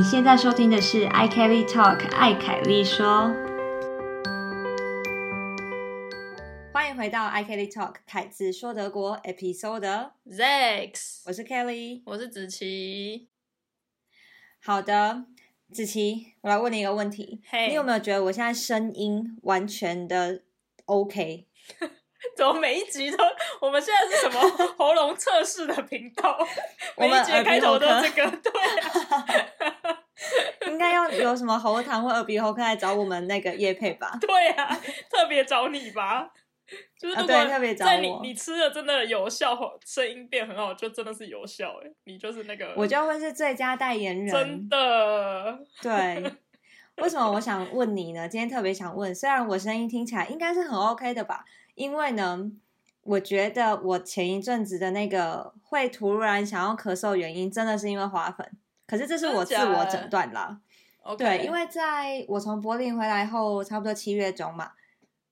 你现在收听的是 i Kelly Talk，艾凯丽说。欢迎回到 i Kelly Talk，凯子说德国 Episode。Zex，我是 Kelly。我是子琪。好的，子琪，我来问你一个问题嘿你有没有觉得我现在声音完全的 OK？怎么每一集都？我们现在是什么 喉咙测试的频道？每一集的开头都这个，对啊，应该要有什么喉糖或耳鼻喉科来找我们那个叶配吧？对啊，特别找你吧。就是啊如果对特别找在你我你吃的真的有效，声音变很好，就真的是有效哎，你就是那个我就会是最佳代言人。真的对，为什么我想问你呢？今天特别想问，虽然我声音听起来应该是很 OK 的吧，因为呢，我觉得我前一阵子的那个会突然想要咳嗽，原因真的是因为花粉，可是这是我自我诊断啦。OK，对，因为在我从柏林回来后，差不多七月中嘛，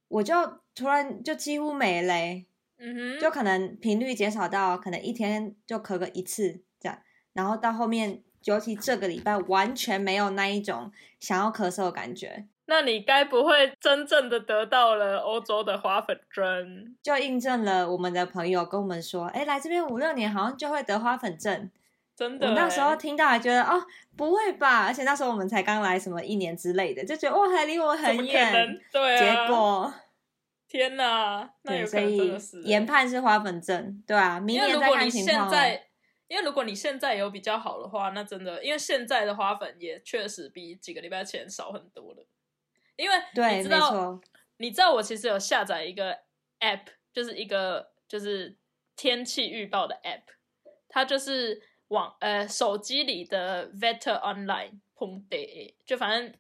我就突然就几乎没嘞、嗯哼，就可能频率减少到可能一天就咳个一次这样，然后到后面，尤其这个礼拜完全没有那一种想要咳嗽的感觉，那你该不会真正的得到了欧洲的花粉症？就印证了我们的朋友跟我们说，哎，来这边五六年好像就会得花粉症。真的欸，我那时候听到还觉得哦，不会吧？而且那时候我们才刚来什么一年之类的，就觉得哇，还离我很远。对啊，结果天哪，那对，有可能真的是研判是花粉症，对啊，明年再如果你看情况哦。现在，因为如果你现在有比较好的话，那真的，因为现在的花粉也确实比几个礼拜前少很多了。因为对，你知道，你知道我其实有下载一个 app，就是一个就是天气预报的 app，它就是网呃手机里的 Wetter Online 碰 day，就反正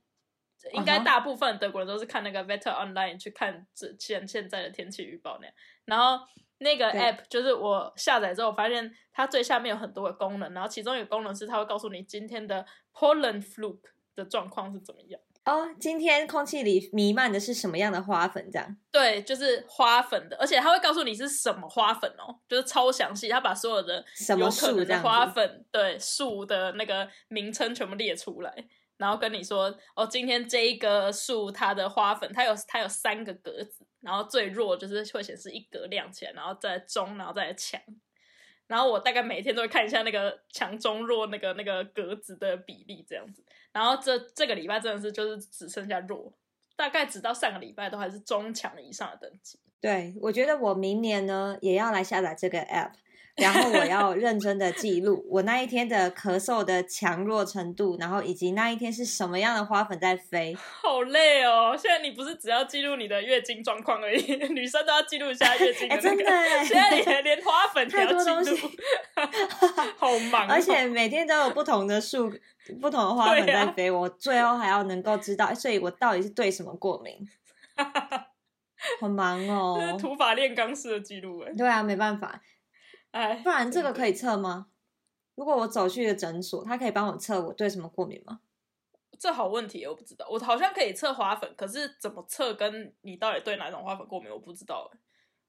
应该大部分德国人都是看那个 Wetter Online 去看这现现在的天气预报那样。然后那个 app 就是我下载之后发现它最下面有很多的功能，然后其中一个功能是它会告诉你今天的 pollen fluke 的状况是怎么样。哦，今天空气里弥漫的是什么样的花粉？这样对，就是花粉的，而且它会告诉你是什么花粉哦，就是超详细，它把所有的什么有可能的花粉，对树的那个名称全部列出来，然后跟你说，哦，今天这一个树它的花粉，它有它有三个格子，然后最弱就是会显示一格亮起来，然后再中，然后再强。然后我大概每天都会看一下那个强中弱那个那个格子的比例这样子，然后这这个礼拜真的是就是只剩下弱，大概直到上个礼拜都还是中强以上的等级。对，我觉得我明年呢也要来下载这个 app，然后我要认真的记录我那一天的咳嗽的强弱程度，然后以及那一天是什么样的花粉在飞。好累哦！现在你不是只要记录你的月经状况而已，女生都要记录一下月经那个。真的哎，现在连连花粉也太要记多东西录，好忙、哦。而且每天都有不同的树、不同的花粉在飞，我最后还要能够知道，所以我到底是对什么过敏，好忙这是哦。土法炼钢式的记录哎，对啊，没办法，哎，不然这个可以。测吗？如果我走去的诊所，他可以帮我测我对什么过敏吗？这好问题，我不知道。我好像可以测花粉，可是怎么测跟你到底对哪种花粉过敏，我不知道哎。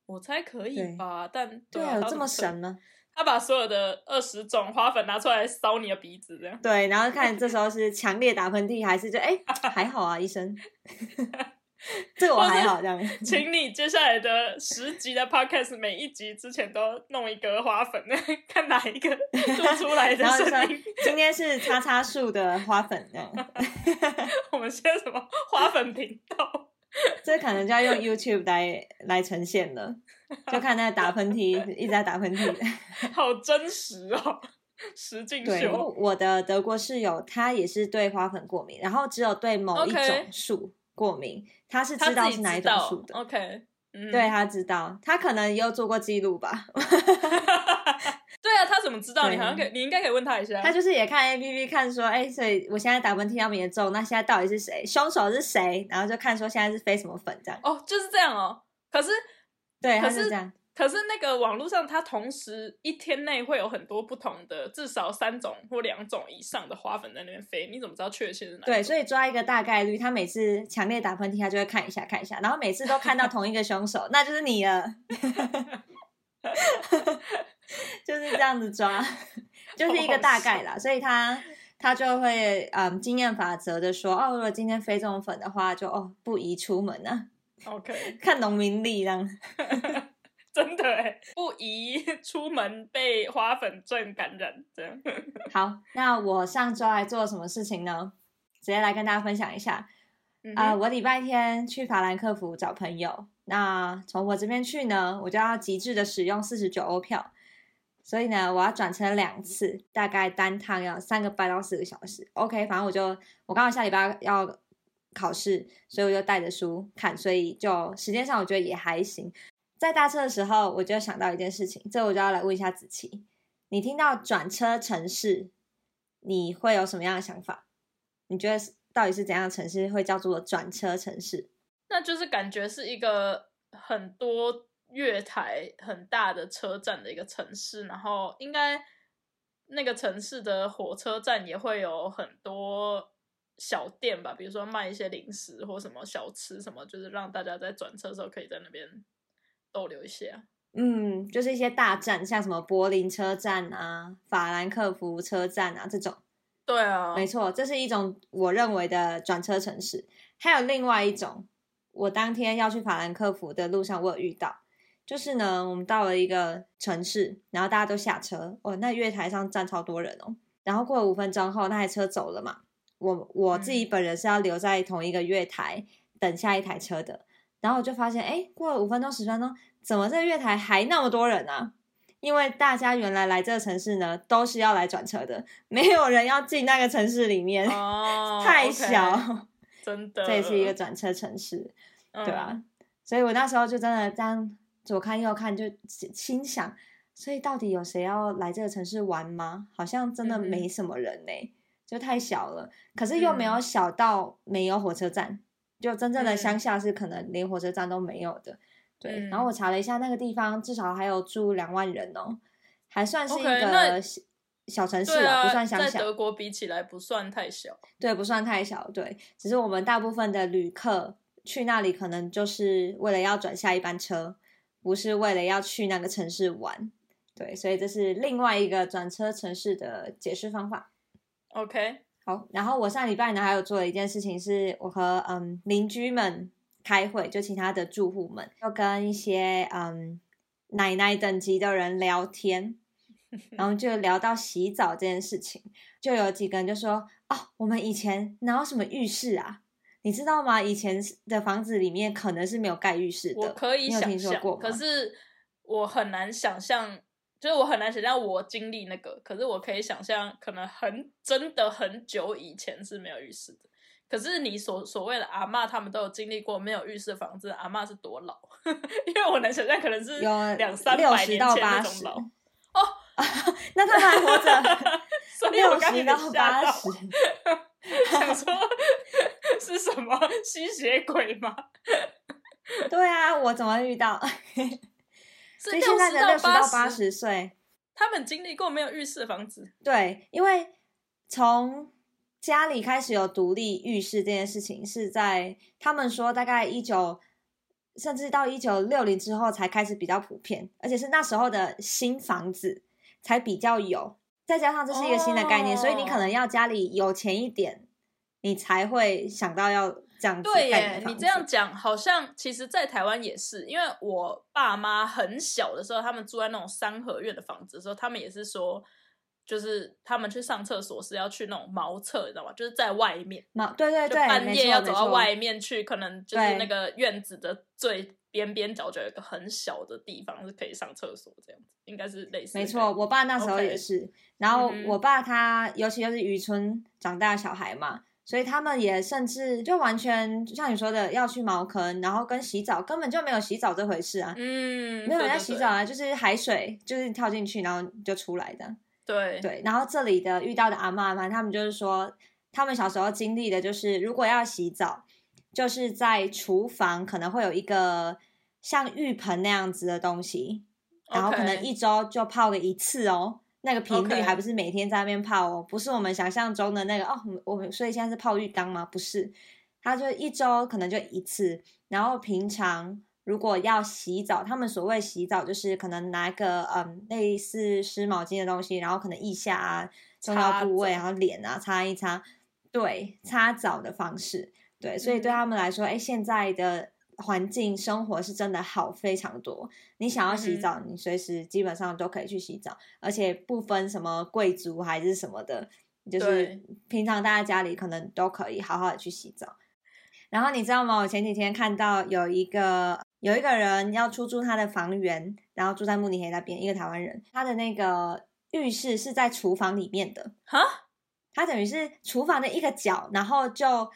我猜可以对吧，但对啊，这么神呢？他把所有的二十种花粉拿出来烧你的鼻子，这样。对，然后看这时候是强烈打喷嚏还是就哎还好啊，医生，这个我还好这样。请你接下来的十集的 podcast 每一集之前都弄一个花粉，看哪一个做出来的 声音。今天是叉叉树的花粉这样，我们现在什么花粉频道？这可能就要用 YouTube 来来呈现了，就看那打喷嚏一直在打喷嚏。好真实哦，实境对，因为秀。我的德国室友他也是对花粉过敏，然后只有对某一种树过敏，他是知道是哪一种树的。OK，嗯，对他知道，他可能也有做过记录吧。对啊，他怎么知道？你好像可以，你应该可以问他一下。他就是也看 A P P 看说，哎、所以我现在打喷嚏要严重，那现在到底是谁？凶手是谁？然后就看说现在是飞什么粉这样。哦，就是这样哦。可是，对，他是这样。可是那个网络上，它同时一天内会有很多不同的，至少三种或两种以上的花粉在那边飞，你怎么知道确切是哪？对，所以抓一个大概率，他每次强烈打喷嚏，他就会看一下看一下，然后每次都看到同一个凶手，那就是你了。就是这样子抓，就是一个大概啦。所以他他就会嗯经验法则的说，哦，如果今天飞这种粉的话，就哦不宜出门啊，OK，看农民力这样。真的哎，不宜 出门被花粉症感染，这样。好，那我上周还做了什么事情呢？直接来跟大家分享一下。啊、嗯我礼拜天去法兰克福找朋友。那从我这边去呢，我就要极致的使用四十九欧票，所以呢，我要转车两次，大概单趟要三个半到四个小时。OK，反正我就我刚好下礼拜要考试，所以我就带着书看，所以就时间上我觉得也还行。在搭车的时候，我就想到一件事情，这我就要来问一下子琪，你听到转车城市，你会有什么样的想法？你觉得到底是怎样的城市会叫做转车城市？那就是感觉是一个很多月台很大的车站的一个城市，然后应该那个城市的火车站也会有很多小店吧，比如说卖一些零食或什么小吃什么，就是让大家在转车的时候可以在那边逗留一下。嗯，就是一些大站，像什么柏林车站啊、法兰克福车站啊这种。对啊，没错，这是一种我认为的转车城市。还有另外一种，我当天要去法兰克福的路上，我有遇到，就是呢，我们到了一个城市，然后大家都下车，哦，那月台上站超多人哦。然后过了五分钟后，那台车走了嘛，我我自己本人是要留在同一个月台等下一台车的。然后我就发现，哎，过了五分钟、十分钟，怎么这月台还那么多人啊？因为大家原来来这个城市呢，都是要来转车的，没有人要进那个城市里面，哦，太小。真的，这也是一个转车城市，嗯对吧？所以我那时候就真的这样左看右看，就心想，所以到底有谁要来这个城市玩吗？好像真的没什么人呢、就太小了。可是又没有嗯小到没有火车站，就真正的嗯乡下是可能连火车站都没有的。对，嗯然后我查了一下，那个地方至少还有住两万人哦，还算是一个小小城市了啊，不算乡下。在德国比起来不算太小。对，不算太小，对，只是我们大部分的旅客去那里可能就是为了要转下一班车，不是为了要去那个城市玩，对，所以这是另外一个转车城市的解释方法。OK，好，然后我上礼拜呢还有做了一件事情，是我和嗯邻居们开会，就其他的住户们，要跟一些嗯奶奶等级的人聊天，然后就聊到洗澡这件事情，就有几个人就说：“哦，我们以前哪有什么浴室啊？你知道吗？以前的房子里面可能是没有盖浴室的。”我可以想象听说过，可是我很难想象，就是我很难想象我经历那个，可是我可以想象，可能很真的很久以前是没有浴室的。可是你所所谓的阿嬷，他们都有经历过没有浴室的房子，阿嬷是多老？因为我能想象，可能是有两三百到年前那种80老。那他们还活着，所以我六十到刚有点吓到八十。想说是什么吸血鬼吗？对啊，我怎么会遇到？是所以现在的六十到八八，十岁，他们经历过没有浴室的房子。对，因为从家里开始有独立浴室这件事情，是在他们说大概一九，甚至到一九六零之后才开始比较普遍，而且是那时候的新房子才比较有。再加上这是一个新的概念，所以你可能哦要家里有钱一点，你才会想到要这样子对耶，你这样子讲，好像其实，在台湾也是，因为我爸妈很小的时候，他们住在那种三合院的房子的时候，他们也是说，就是他们去上厕所是要去那种茅厕，你知道吗？就是在外面，嘛，对对就对，半夜要走到外面去，可能就是那个院子的最边边角角有一个很小的地方是可以上厕所，这样子应该是类似。没错，我爸那时候也是。然后我爸他，尤其又是渔村长大的小孩嘛，所以他们也甚至就完全就像你说的，要去茅坑，然后跟洗澡根本就没有洗澡这回事啊，嗯，没有人在对对对洗澡啊，就是海水，就是跳进去然后就出来的。对对，然后这里的遇到的阿嬷们，他们就是说，他们小时候经历的就是，如果要洗澡，就是在厨房可能会有一个像浴盆那样子的东西，然后可能一周就泡个一次哦。那个频率还不是每天在那边泡哦，不是我们想象中的那个哦，我们所以现在是泡浴缸吗？不是，它就一周可能就一次，然后平常如果要洗澡，他们所谓洗澡就是可能拿个嗯类似湿毛巾的东西，然后可能腋下啊重要部位，然后脸啊擦一擦，对，擦澡的方式，对，所以对嗯他们来说，哎，现在的环境生活是真的好非常多。你想要洗澡，你随时基本上都可以去洗澡，而且不分什么贵族还是什么的，就是平常大家家里可能都可以好好的去洗澡。然后你知道吗？我前几天看到有一个有一个人要出租他的房源，然后住在慕尼黑那边，一个台湾人，他的那个浴室是在厨房里面的，哈，他等于是厨房的一个角，然后就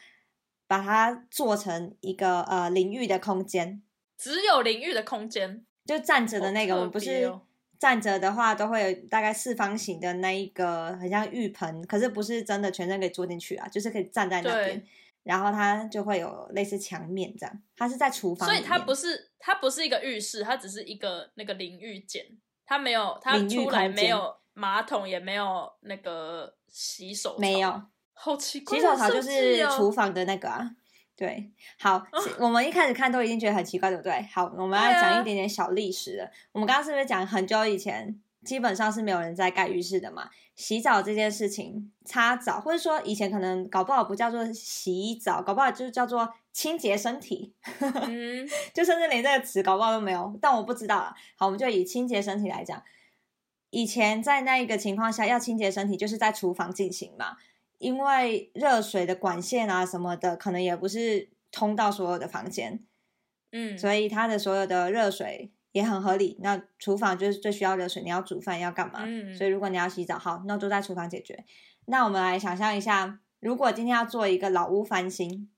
把它做成一个呃淋浴的空间，只有淋浴的空间，就站着的那个，好我们不是站着的话都会有大概四方形的那一个很像浴盆，可是不是真的全身可以坐进去啊，就是可以站在那边，然后它就会有类似墙面这样，它是在厨房，所以它不是它不是一个浴室，它只是一个那个淋浴间，它没有它出来没有马桶，也没有那个洗手没有，好奇怪洗手槽就是厨房的那个啊。对，好，是我们一开始看都已经觉得很奇怪，对不对？好，我们来对啊讲一点点小历史了。我们刚刚是不是讲很久以前，基本上是没有人在盖浴室的嘛？洗澡这件事情，擦澡，或者说以前可能搞不好不叫做洗澡，搞不好就叫做清洁身体，嗯，就甚至连这个词搞不好都没有，但我不知道了。好，我们就以清洁身体来讲，以前在那一个情况下要清洁身体，就是在厨房进行嘛，因为热水的管线啊什么的，可能也不是通到所有的房间，嗯，所以它的所有的热水也很合理。那厨房就是最需要热水，你要煮饭要干嘛？嗯所以如果你要洗澡，好，那都在厨房解决。那我们来想象一下，如果今天要做一个老屋翻新，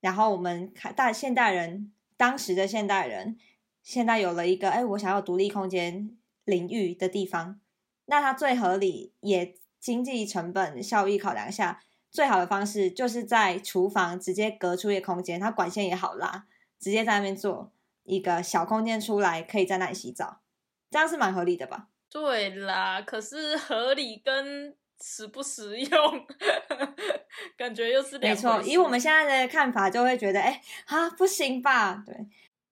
然后我们看大现代人，当时的现代人，现在有了一个，哎，我想要独立空间淋浴的地方，那它最合理也经济成本效益考量下，最好的方式就是在厨房直接隔出一个空间，它管线也好拉，直接在那边做一个小空间出来，可以在那里洗澡，这样是蛮合理的吧？对啦，可是合理跟实不实用，感觉又是两没错，以我们现在的看法，就会觉得，哎，啊，不行吧？对，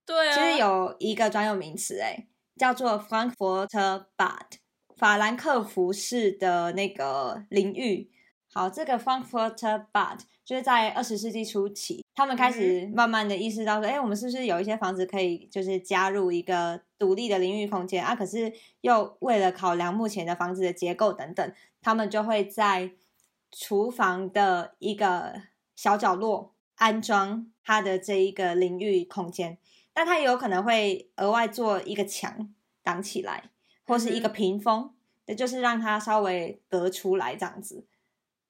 对啊，其实有一个专有名词，哎，叫做 Frankfurter Bad，法兰克福式的那个淋浴。好，这个 Frankfurter Bad 就是在二十世纪初期，他们开始慢慢的意识到说，哎、我们是不是有一些房子可以就是加入一个独立的淋浴空间啊？可是又为了考量目前的房子的结构等等，他们就会在厨房的一个小角落安装它的这一个淋浴空间。但它也有可能会额外做一个墙挡起来，或是一个屏风，也就是让它稍微隔出来这样子。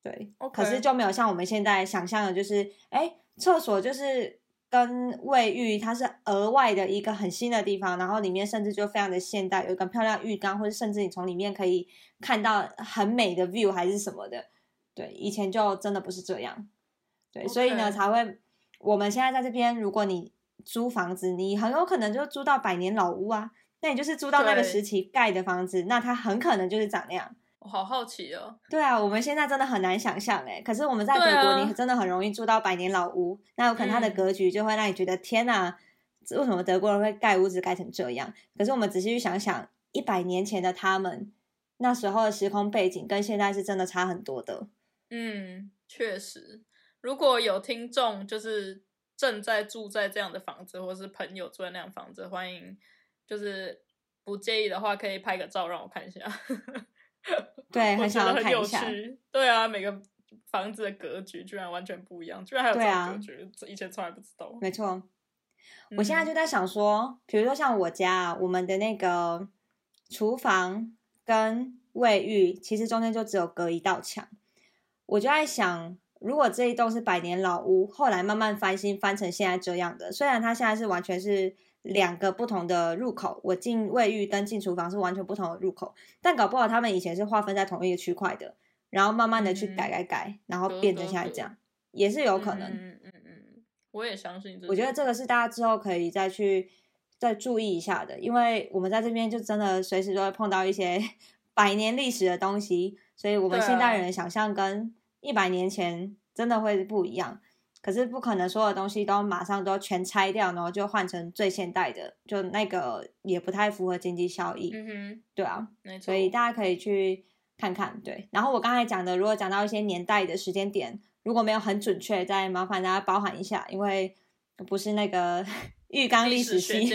对可是就没有像我们现在想象的，就是哎，厕所就是跟卫浴它是额外的一个很新的地方，然后里面甚至就非常的现代，有一个漂亮浴缸，或者甚至你从里面可以看到很美的 view 还是什么的。对，以前就真的不是这样。对所以呢才会，我们现在在这边，如果你租房子，你很有可能就租到百年老屋啊，那你就是租到那个时期盖的房子，那它很可能就是长那样。我好好奇哦。对啊，我们现在真的很难想象哎，可是我们在德国，啊你真的很容易住到百年老屋，那有可能它的嗯格局就会让你觉得、天哪，为什么德国人会盖屋子盖成这样？可是我们仔细去想想，一百年前的他们那时候的时空背景跟现在是真的差很多的。嗯，确实，如果有听众就是正在住在这样的房子，或是朋友住在那样房子，欢迎就是不介意的话，可以拍个照让我看一下。对，我很想觉得很有要看一下。趣。对啊，每个房子的格局居然完全不一样，居然还有这种格局，这以前从来不知道。没错，我现在嗯就在想说，比如说像我家啊，我们的那个厨房跟卫浴，其实中间就只有隔一道墙。我就在想，如果这一栋是百年老屋，后来慢慢翻新翻成现在这样的，虽然它现在是完全是两个不同的入口，我进卫浴跟进厨房是完全不同的入口，但搞不好他们以前是划分在同一个区块的，然后慢慢的去嗯改改改，然后变成现在这样，也是有可能。嗯嗯嗯嗯，我也相信这。我觉得这个是大家之后可以再去再注意一下的，因为我们在这边就真的随时都会碰到一些 百年历史的东西，所以我们现代人的想象跟一百年前真的会不一样。可是不可能所有东西都马上都全拆掉，然后就换成最现代的，就那个也不太符合经济效益，嗯哼，对啊。没错。所以大家可以去看看。对，然后我刚才讲的，如果讲到一些年代的时间点，如果没有很准确，再麻烦大家包含一下，因为不是那个 浴缸历史系。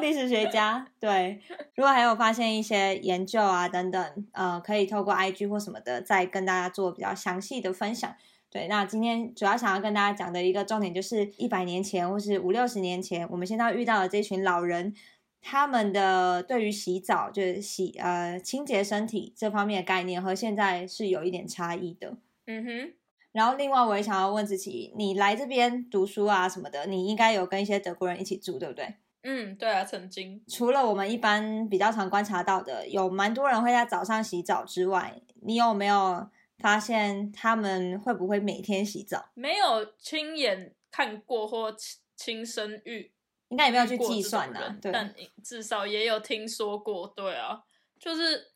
历史学家 对，如果还有发现一些研究啊等等，呃，可以透过 IG 或什么的，再跟大家做比较详细的分享。对，那今天主要想要跟大家讲的一个重点，就是一百年前或是五六十年前，我们现在遇到的这群老人，他们的对于洗澡就是洗呃清洁身体这方面的概念，和现在是有一点差异的。嗯哼。然后另外我也想要问自己，你来这边读书啊什么的，你应该有跟一些德国人一起住，对不对？嗯，对啊，曾经除了我们一般比较常观察到的，有蛮多人会在早上洗澡之外，你有没有发现他们会不会每天洗澡？没有亲眼看过或亲亲身遇，应该也没有去计算呢。对，但至少也有听说过。对啊，就是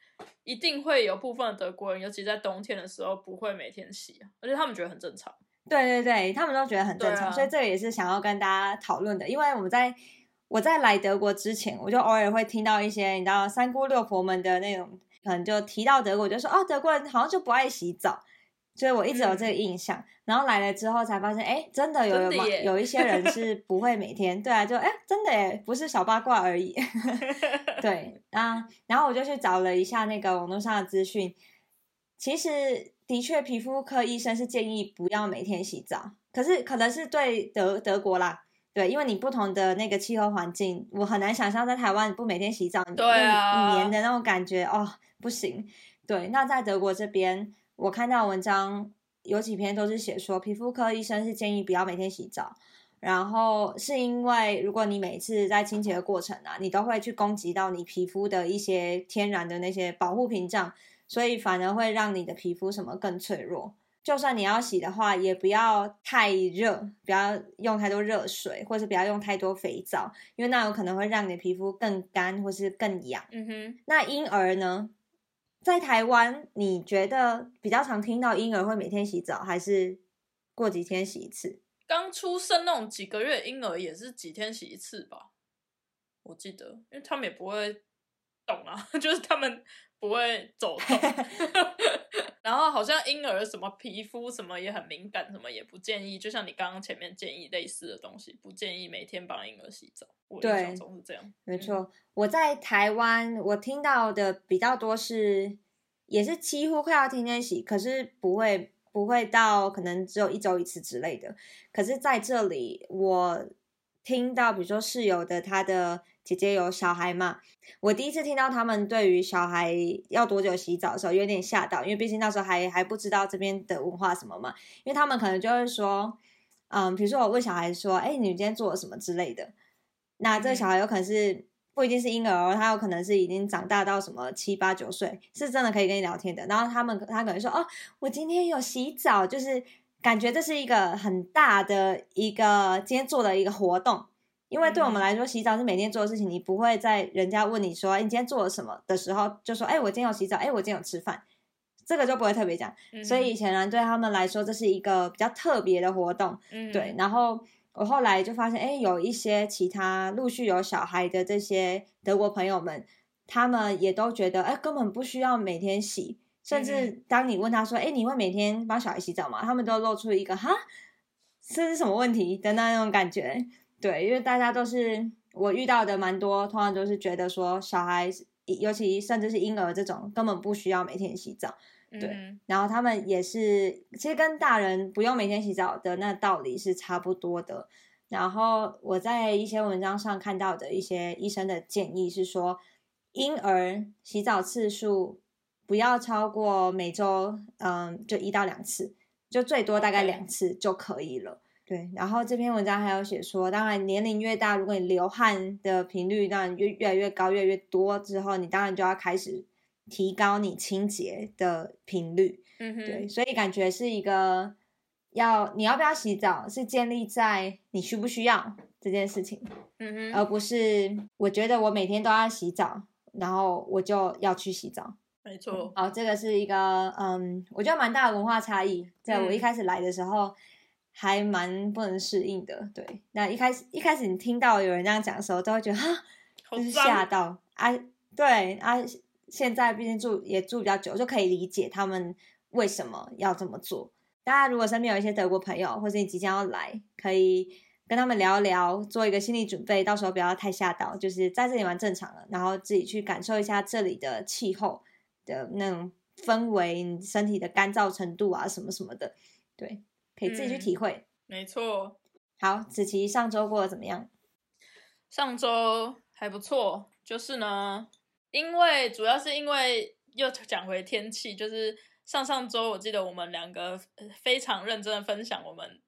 一定会有部分德国人，尤其在冬天的时候，不会每天洗啊，而且他们觉得很正常。对对对，他们都觉得很正常，所以这个也是想要跟大家讨论的，因为我们在。我在来德国之前，我就偶尔会听到一些你知道三姑六婆们的那种，可能就提到德国，就说哦，德国人好像就不爱洗澡，所以我一直有这个印象。然后来了之后才发现，哎，真的有有有一些人是不会每天，对啊，就哎，真的哎，不是小八卦而已。对 啊，然后我就去找了一下那个网络上的资讯，其实的确皮肤科医生是建议不要每天洗澡，可是可能是对德德国啦。对，因为你不同的那个气候环境，我很难想象在台湾不每天洗澡，对啊，黏的那种感觉哦，不行。对，那在德国这边，我看到文章有几篇都是写说，皮肤科医生是建议不要每天洗澡，然后是因为如果你每次在清洁的过程啊，你都会去攻击到你皮肤的一些天然的那些保护屏障，所以反而会让你的皮肤什么更脆弱。就算你要洗的话，也不要太热，不要用太多热水，或是不要用太多肥皂，因为那有可能会让你的皮肤更干或是更痒。嗯哼。那婴儿呢？在台湾，你觉得比较常听到婴儿会每天洗澡，还是过几天洗一次？刚出生那种几个月婴儿也是几天洗一次吧？我记得，因为他们也不会懂啊，就是他们不会走动。然后好像婴儿什么皮肤什么也很敏感，什么也不建议。就像你刚刚前面建议类似的东西，不建议每天帮婴儿洗澡。我印象中是这样，没错。我在台湾，我听到的比较多是，也是几乎快要天天洗，可是不会不会到可能只有一周一次之类的。可是在这里，我听到比如说室友的他的。姐姐有小孩嘛？我第一次听到他们对于小孩要多久洗澡的时候，有点吓到，因为毕竟那时候还还不知道这边的文化什么嘛。因为他们可能就会说，嗯，比如说我问小孩说：“哎，你今天做了什么之类的？”那这个小孩有可能是不一定是婴儿哦，他有可能是已经长大到什么七八九岁，是真的可以跟你聊天的。然后他们他可能说：“哦，我今天有洗澡，就是感觉这是一个很大的一个今天做的一个活动。”因为对我们来说，洗澡是每天做的事情。你不会在人家问你说“你今天做了什么”的时候，就说“哎，我今天有洗澡，哎，我今天有吃饭”，这个就不会特别讲。所以显然对他们来说，这是一个比较特别的活动。对，然后我后来就发现，哎，有一些其他陆续有小孩的这些德国朋友们，他们也都觉得，哎，根本不需要每天洗。甚至当你问他说：“哎，你会每天帮小孩洗澡吗？”他们都露出一个“哈，这是什么问题”的那种感觉。对，因为大家都是我遇到的蛮多，通常都是觉得说小孩，尤其甚至是婴儿这种，根本不需要每天洗澡。对，然后他们也是，其实跟大人不用每天洗澡的那道理是差不多的。然后我在一些文章上看到的一些医生的建议是说，婴儿洗澡次数不要超过每周，嗯，就一到两次，就最多大概两次就可以了。对，然后这篇文章还有写说，当然年龄越大，如果你流汗的频率当然越越来越高，越来越多之后，你当然就要开始提高你清洁的频率。嗯哼，对，所以感觉是一个要你要不要洗澡，是建立在你需不需要这件事情，嗯哼，而不是我觉得我每天都要洗澡，然后我就要去洗澡。没错，好，这个是一个嗯，我觉得蛮大的文化差异，在我一开始来的时候。还蛮不能适应的，对。那一开始一开始你听到有人这样讲的时候，都会觉得 哈，就是吓到啊，对啊，现在毕竟住也住比较久，就可以理解他们为什么要这么做。大家如果身边有一些德国朋友，或者你即将要来，可以跟他们聊一聊，做一个心理准备，到时候不要太吓到，就是在这里蛮正常的，然后自己去感受一下这里的气候的那种氛围，你身体的干燥程度啊，什么什么的，对，可以自己去嗯体会。没错，好，子琪上周过得怎么样？上周还不错，就是呢，因为主要是因为又讲回天气，就是上上周我记得我们两个呃非常认真的分享我们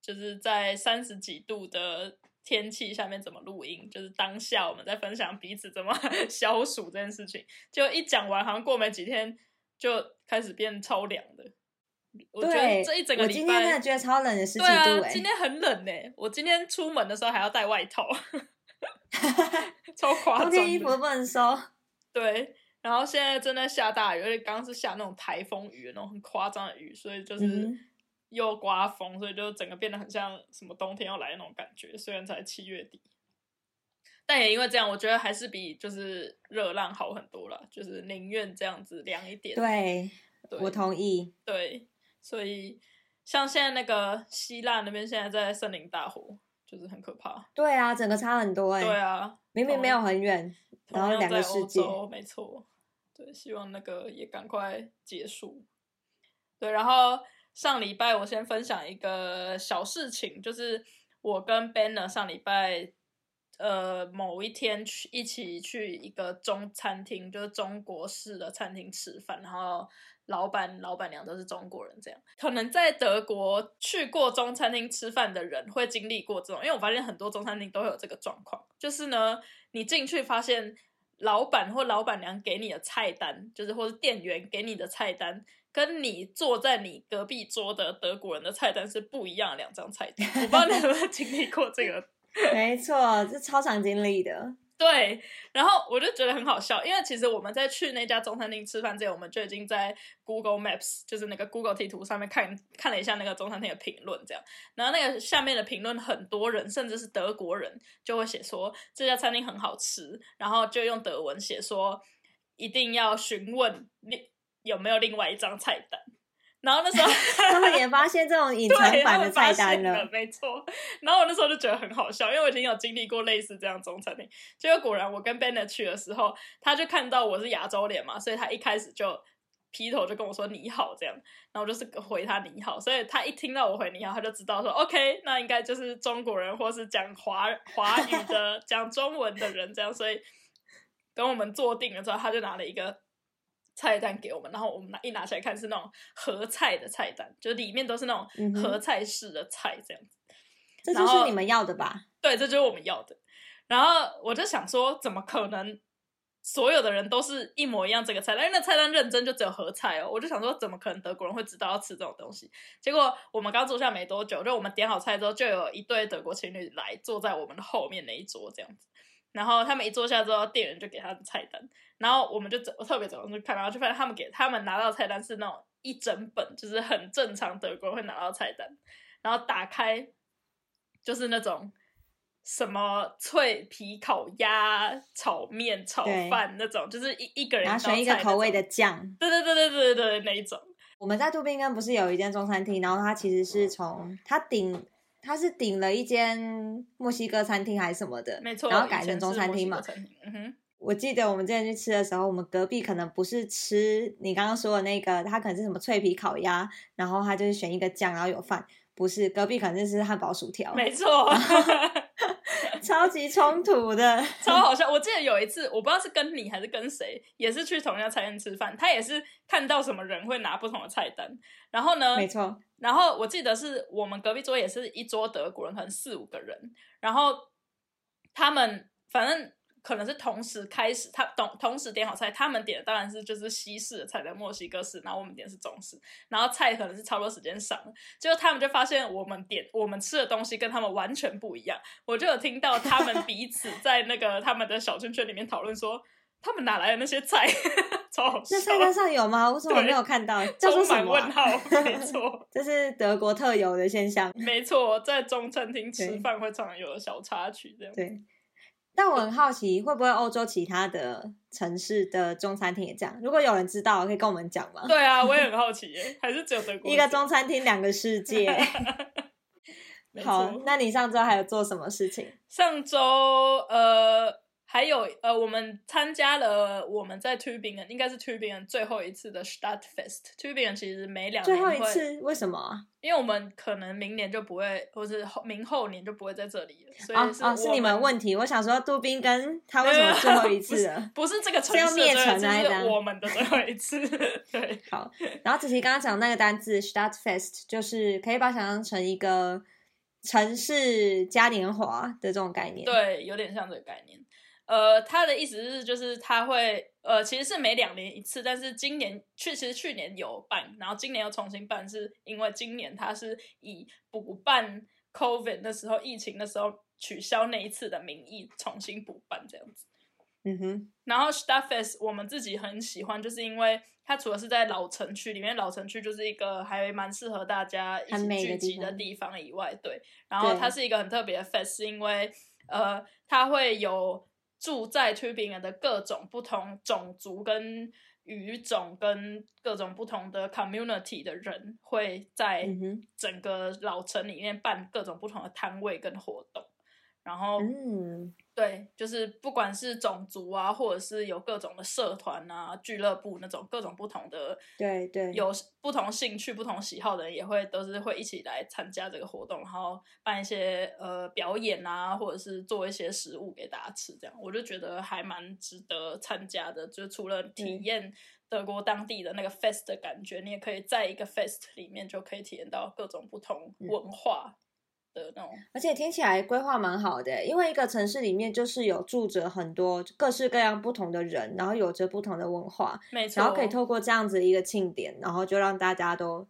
就是在三十几度的天气下面怎么录音，就是当下我们在分享彼此怎么 消暑这件事情，就一讲完，好像过没几天就开始变超凉的。我觉得对，这一整个礼我今天真拜的觉得超冷的，十几度，哎、今天很冷呢、我今天出门的时候还要带外套，超夸张的。冬天衣服都不能收。对，然后现在正在下大雨，而且刚刚是下那种台风雨，那种很夸张的雨，所以就是嗯又刮风，所以就整个变得很像什么冬天要来的那种感觉。虽然才七月底，但也因为这样，我觉得还是比就是热浪好很多了，就是宁愿这样子凉一点。对，对，我同意。对，所以像现在那个希腊那边现在在森林大火，就是很可怕。对啊，整个差很多哎、对啊，明明没有很远，然后两个世界。洲，没错。对，希望那个也赶快结束。对，然后上礼拜我先分享一个小事情，就是我跟 Banner 上礼拜呃某一天去一起去一个中餐厅，就是中国式的餐厅吃饭，然后老板老板娘都是中国人，这样可能在德国去过中餐厅吃饭的人会经历过这种，因为我发现很多中餐厅都会有这个状况，就是呢，你进去发现老板或老板娘给你的菜单，就是或是店员给你的菜单。跟你坐在你隔壁桌的德国人的菜单是不一样两张菜单，我不知道你有没有经历过这个没错，这超常经历的。对，然后我就觉得很好笑，因为其实我们在去那家中餐厅吃饭之前，我们就已经在 Google Maps，就是那个 Google 地图上面看看了一下那个中餐厅的评论，这样，然后那个下面的评论很多人，甚至是德国人，就会写说这家餐厅很好吃，然后就用德文写说一定要询问另有没有另外一张菜单，然后那时候 他们也发现这种隐藏对，他版的们发菜单现了，没错。然后我那时候就觉得很好笑，因为我已经有经历过类似这样中餐厅。结果果然，我跟 Bennett 去的时候，他就看到我是亚洲脸嘛，所以他一开始就劈头就跟我说你好这样，然后我就是回他你好，所以他一听到我回你好，他就知道说 OK，那应该就是中国人或是讲华华语的、讲中文的人这样，所以等我们坐定了之后，他就拿了一个。菜单给我们，然后我们拿一拿起来看是那种合菜的菜单，就里面都是那种合菜式的菜这样子。这就是你们要的吧？对，这就是我们要的。然后我就想说，怎么可能所有的人都是一模一样这个菜单？因为那菜单认真就只有合菜哦。我就想说，怎么可能德国人会知道要吃这种东西？结果我们刚坐下没多久，就我们点好菜之后，就有一对德国情侣来坐在我们的后面那一桌这样子。然后他们一坐下之后，店员就给他的菜单，然后我们就走特别走上去看，然后就发现他们给他们拿到的菜单是那种一整本，就是很正常德国人会拿到的菜单，然后打开就是那种什么脆皮烤鸭、炒面、炒对饭那种，就是一一个人然后选一个口味的，酱。对对对对对对对那一种，我们在杜宾根不是有一间中餐厅，然后它其实是从它顶，它是顶了一间墨西哥餐厅还是什么的，没错，然后改成中餐厅嘛。嗯哼，我记得我们之前去吃的时候，我们隔壁可能不是吃你刚刚说的那个，他可能是什么脆皮烤鸭，然后他就是选一个酱，然后有饭，不是隔壁可能是汉堡薯条，没错。超级冲突的。超好笑！我记得有一次，我不知道是跟你还是跟谁，也是去同一家餐厅吃饭，他也是看到什么人会拿不同的菜单，然后呢，没错，然后我记得是我们隔壁桌也是一桌德国人，可能四五个人，然后他们反正可能是同时开始，他同同时点好菜，他们点的当然是就是西式的菜，在墨西哥式，然后我们点的是中式，然后菜可能是差不多时间上了，结果他们就发现我们点我们吃的东西跟他们完全不一样，我就有听到他们彼此在那个他们的小圈圈里面讨论说。他们哪来的那些菜？超好笑那，菜单上有吗？为什么我没有看到？叫做充什么问号。没错，这是德国特有的现象。没错，在中餐厅吃对饭会常常有的小插曲，这样。对，但我很好奇，会不会欧洲其他的城市的中餐厅也这样？如果有人知道，可以跟我们讲吗？对啊，我也很好奇耶，还是只有德国一个中餐厅两个世界。好，那你上周还有做什么事情？上周呃还有呃我们参加了我们在 Tubingen 应该是 Tubingen 最后一次的 Stadtfest。Tubingen 其实每两最后一次为什么啊？因为我们可能明年就不会，或是后明后年就不会在这里了，所以是是你们问题。我想说，杜宾跟 他为什么最后一次了？不是这个城是要灭城啊还是怎样是我们的最后一次。对，好，然后子琪刚刚讲那个单字 Stadtfest，就是可以把它想象成一个城市嘉年华的这种概念。，对，有点像这个概念。呃，他的意思是，就是他会，呃，其实是每两年一次，但是今年去，其实去年有办，然后今年又重新办，是因为今年他是以补办 COVID 那时候疫情的时候取消那一次的名义重新补办这样子。嗯哼，然后 Starfest 我们自己很喜欢，就是因为它除了是在老城区里面，老城区就是一个还蛮适合大家一起聚集的地方以外，对，然后它是一个很特别的 fest，是因为呃，它会有住在 Tubingen 的各种不同种族跟语种跟各种不同的 community 的人会在整个老城里面办各种不同的摊位跟活动，然后嗯，对，就是不管是种族啊，或者是有各种的社团啊、俱乐部那种各种不同的，对对。有不同兴趣、不同喜好的人，也会都是会一起来参加这个活动，然后办一些呃表演啊，或者是做一些食物给大家吃，这样。我就觉得还蛮值得参加的。就除了体验德国当地的那个 fest 的感觉，你也可以在一个 fest 里面就可以体验到各种不同嗯。文化的那种。而且听起来规划蛮好的，因为一个城市里面就是有住着很多各式各样不同的人，然后有着不同的文化，没错，然后可以透过这样子一个庆典，然后就让大家都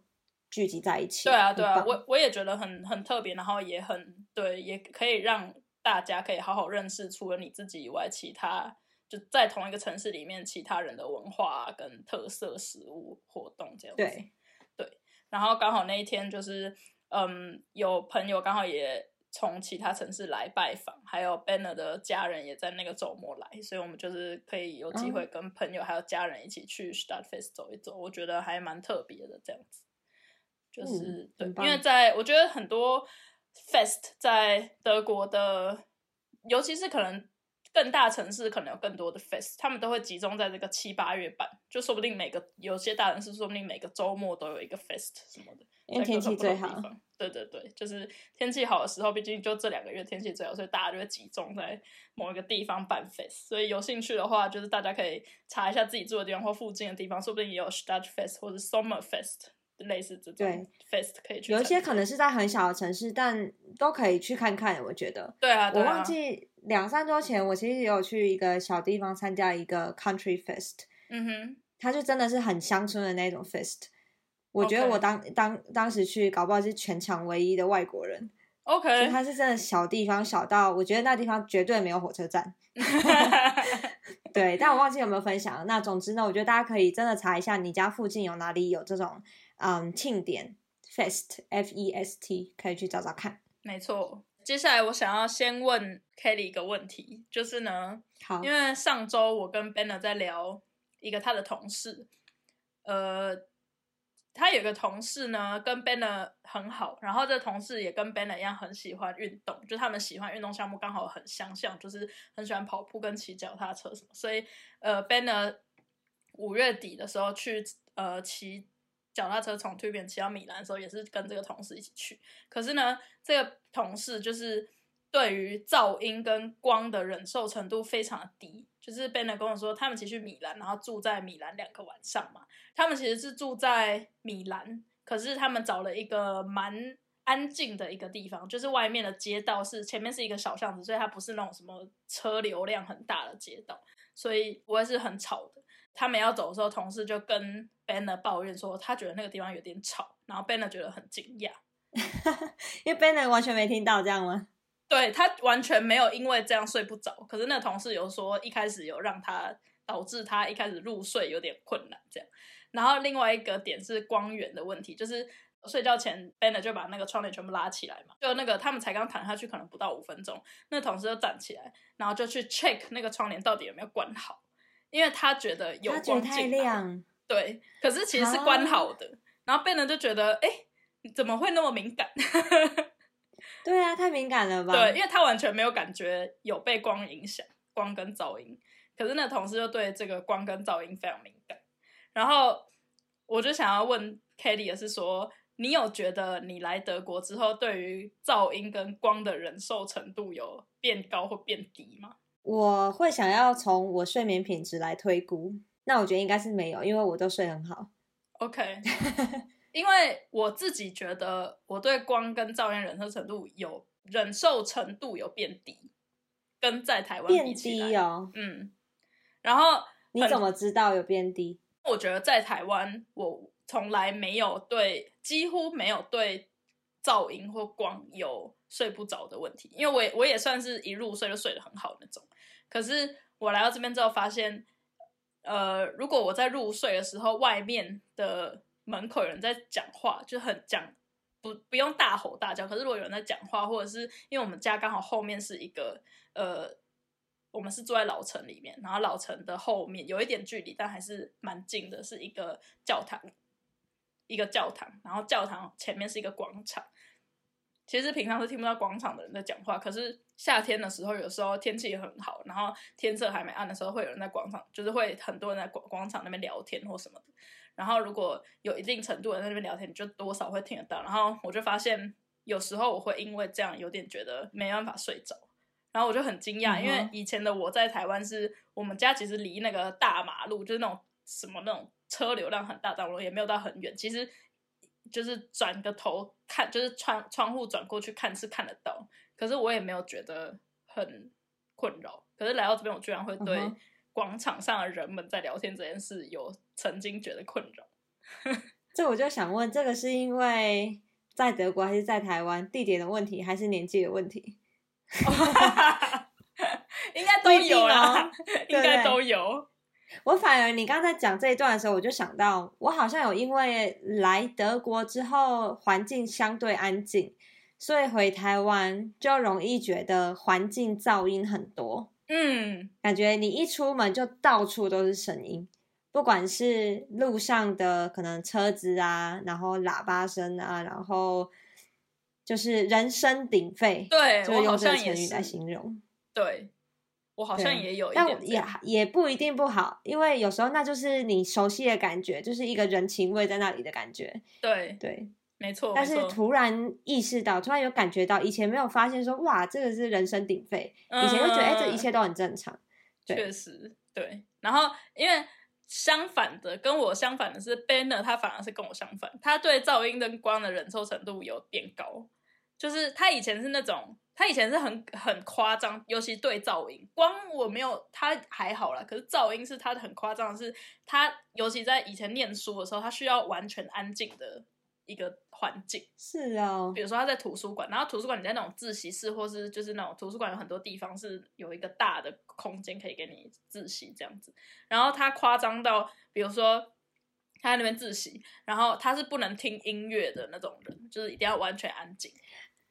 聚集在一起。对啊，对啊，我我也觉得很很特别，然后也很对，也可以让大家可以好好认识除了你自己以外，其他就在同一个城市里面其他人的文化、啊、跟特色食物活动这样子。对对，然后刚好那一天就是，嗯，有朋友刚好也从其他城市来拜访，还有 Banner 的家人也在那个周末来，所以我们就是可以有机会跟朋友还有家人一起去 Startfest 走一走，我觉得还蛮特别的这样子。就是、对，因为在我觉得很多 fest 在德国的，尤其是可能更大城市，可能有更多的 fest，他们都会集中在这个七八月办，就说不定每个有些大城市说不定每个周末都有一个 fest 什么的，因为天气最好。对对对，就是天气好的时候，毕竟就这两个月天气最好，所以大家就会集中在某一个地方办 fest。所以有兴趣的话，就是大家可以查一下自己住的地方或附近的地方，说不定也有 Stadtfest 或者 Summer Fest 类似这种 fest 可以去。有一些可能是在很小的城市，但都可以去看看。我觉得，对啊，对啊我忘记两三周前，我其实也有去一个小地方参加一个 country fest，嗯哼，它就真的是很乡村的那种 fest。我觉得我当当当时去，搞不好是全场唯一的外国人，OK，它是真的小地方，小到我觉得那地方绝对没有火车站。对，但我忘记有没有分享。那总之呢，我觉得大家可以真的查一下你家附近有哪里有这种嗯庆典 fest f e s t，可以去找找看。没错。接下来我想要先问 Kelly 一个问题，就是呢，好，因为上周我跟 Banner 在聊一个他的同事，呃，他有个同事呢跟 Banner 很好，然后这同事也跟 Banner 一样很喜欢运动，就他们喜欢运动项目刚好很相像，就是很喜欢跑步跟骑脚踏车什么，所以呃，Banner 五月底的时候去呃骑脚踏车从 t u b i n 骑到米兰的时候，也是跟这个同事一起去。可是呢，这个同事就是对于噪音跟光的忍受程度非常的低。就是 Benne 跟我说，他们其实去米兰，然后住在米兰两个晚上嘛。他们其实是住在米兰，可是他们找了一个蛮安静的一个地方，就是外面的街道是前面是一个小巷子，所以它不是那种什么车流量很大的街道，所以不会是很吵的。他们要走的时候，同事就跟 Banner 抱怨说，他觉得那个地方有点吵，然后 Banner 觉得很惊讶。因为 Banner 完全没听到这样吗？对他完全没有因为这样睡不着，可是那个同事有说一开始有让他导致他一开始入睡有点困难这样。然后另外一个点是光源的问题，就是睡觉前 Banner 就把那个窗帘全部拉起来嘛，就那个他们才刚躺下去，可能不到五分钟，那同事就站起来，然后就去 check 那个窗帘到底有没有关好，因为他觉得有光太亮，对，可是其实是关好的，然后 Banner 就觉得，哎，你怎么会那么敏感？对啊，太敏感了吧？对，因为他完全没有感觉有被光影响，光跟噪音。可是那同事就对这个光跟噪音非常敏感。然后我就想要问 Kelly 的是说，你有觉得你来德国之后，对于噪音跟光的忍受程度有变高或变低吗？我会想要从我睡眠品质来推估，那我觉得应该是没有，因为我都睡很好。OK，因为我自己觉得我对光跟噪音忍受程度有忍受程度有变低，跟在台湾变低哦，嗯，然后你怎么知道有变低？我觉得在台湾，我从来没有对，几乎没有对噪音或光有睡不着的问题，因为我也我也算是一入睡就睡得很好那种。可是我来到这边之后，发现，呃，如果我在入睡的时候，外面的门口有人在讲话，就很讲不不用大吼大叫，可是如果有人在讲话，或者是因为我们家刚好后面是一个呃。我们是住在老城里面，然后老城的后面有一点距离，但还是蛮近的，是一个教堂，一个教堂，然后教堂前面是一个广场。其实平常是听不到广场的人在讲话，可是夏天的时候，有时候天气也很好，然后天色还没暗的时候，会有人在广场，就是会很多人在广广场那边聊天或什么的。然后如果有一定程度的人在那边聊天，你就多少会听得到。然后我就发现，有时候我会因为这样有点觉得没办法睡着。然后我就很惊讶，因为以前的我在台湾是我们家其实离那个大马路，就是那种什么那种车流量很大但我，也没有到很远，其实就是转个头看，就是窗窗户转过去看是看得到，可是我也没有觉得很困扰。可是来到这边，我居然会对广场上的人们在聊天这件事有曾经觉得困扰。这我就想问，这个是因为在德国还是在台湾地点的问题，还是年纪的问题？应该都有啦，应该都有。我反而你刚才讲这一段的时候，我就想到，我好像有因为来德国之后环境相对安静，所以回台湾就容易觉得环境噪音很多，嗯，感觉你一出门就到处都是声音，不管是路上的可能车子啊，然后喇叭声啊，然后就是人声鼎沸，对我好就用这个像也成语来，形容。对我好像也有一但也。也不一定不好，因为有时候那就是你熟悉的感觉，就是一个人情味在那里的感觉。对，对，没错，但是突然意识到，突然有感觉到，以前没有发现说，哇，这个是人声鼎沸，以前就觉得，哎、这一切都很正常。对确实对。然后因为相反的，跟我相反的是 Banner，他反而是跟我相反，他对噪音跟光的忍受程度有变高。就是他以前是那种，他以前是很很夸张，尤其对噪音，光我没有他还好啦，可是噪音是他很夸张的是，他尤其在以前念书的时候，他需要完全安静的一个环境。是哦比，如说他在图书馆，然后图书馆你在那种自习室，或是就是那种图书馆有很多地方是有一个大的空间可以给你自习这样子。然后他夸张到，比如说他在那边自习，然后他是不能听音乐的那种人，就是一定要完全安静。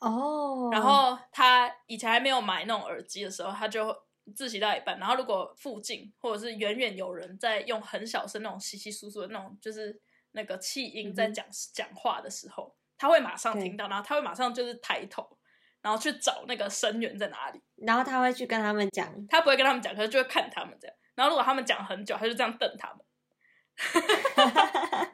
哦，然后他以前还没有买那种耳机的时候，他就自习到一半，然后如果附近或者是远远有人在用很小声那种稀稀疏疏的那种，就是那个气音在嗯讲、讲话的时候，他会马上听到，然后他会马上就是抬头，然后去找那个声源在哪里。然后他会去跟他们讲，他不会跟他们讲，可是就会看他们这样。然后如果他们讲很久，他就这样瞪他们。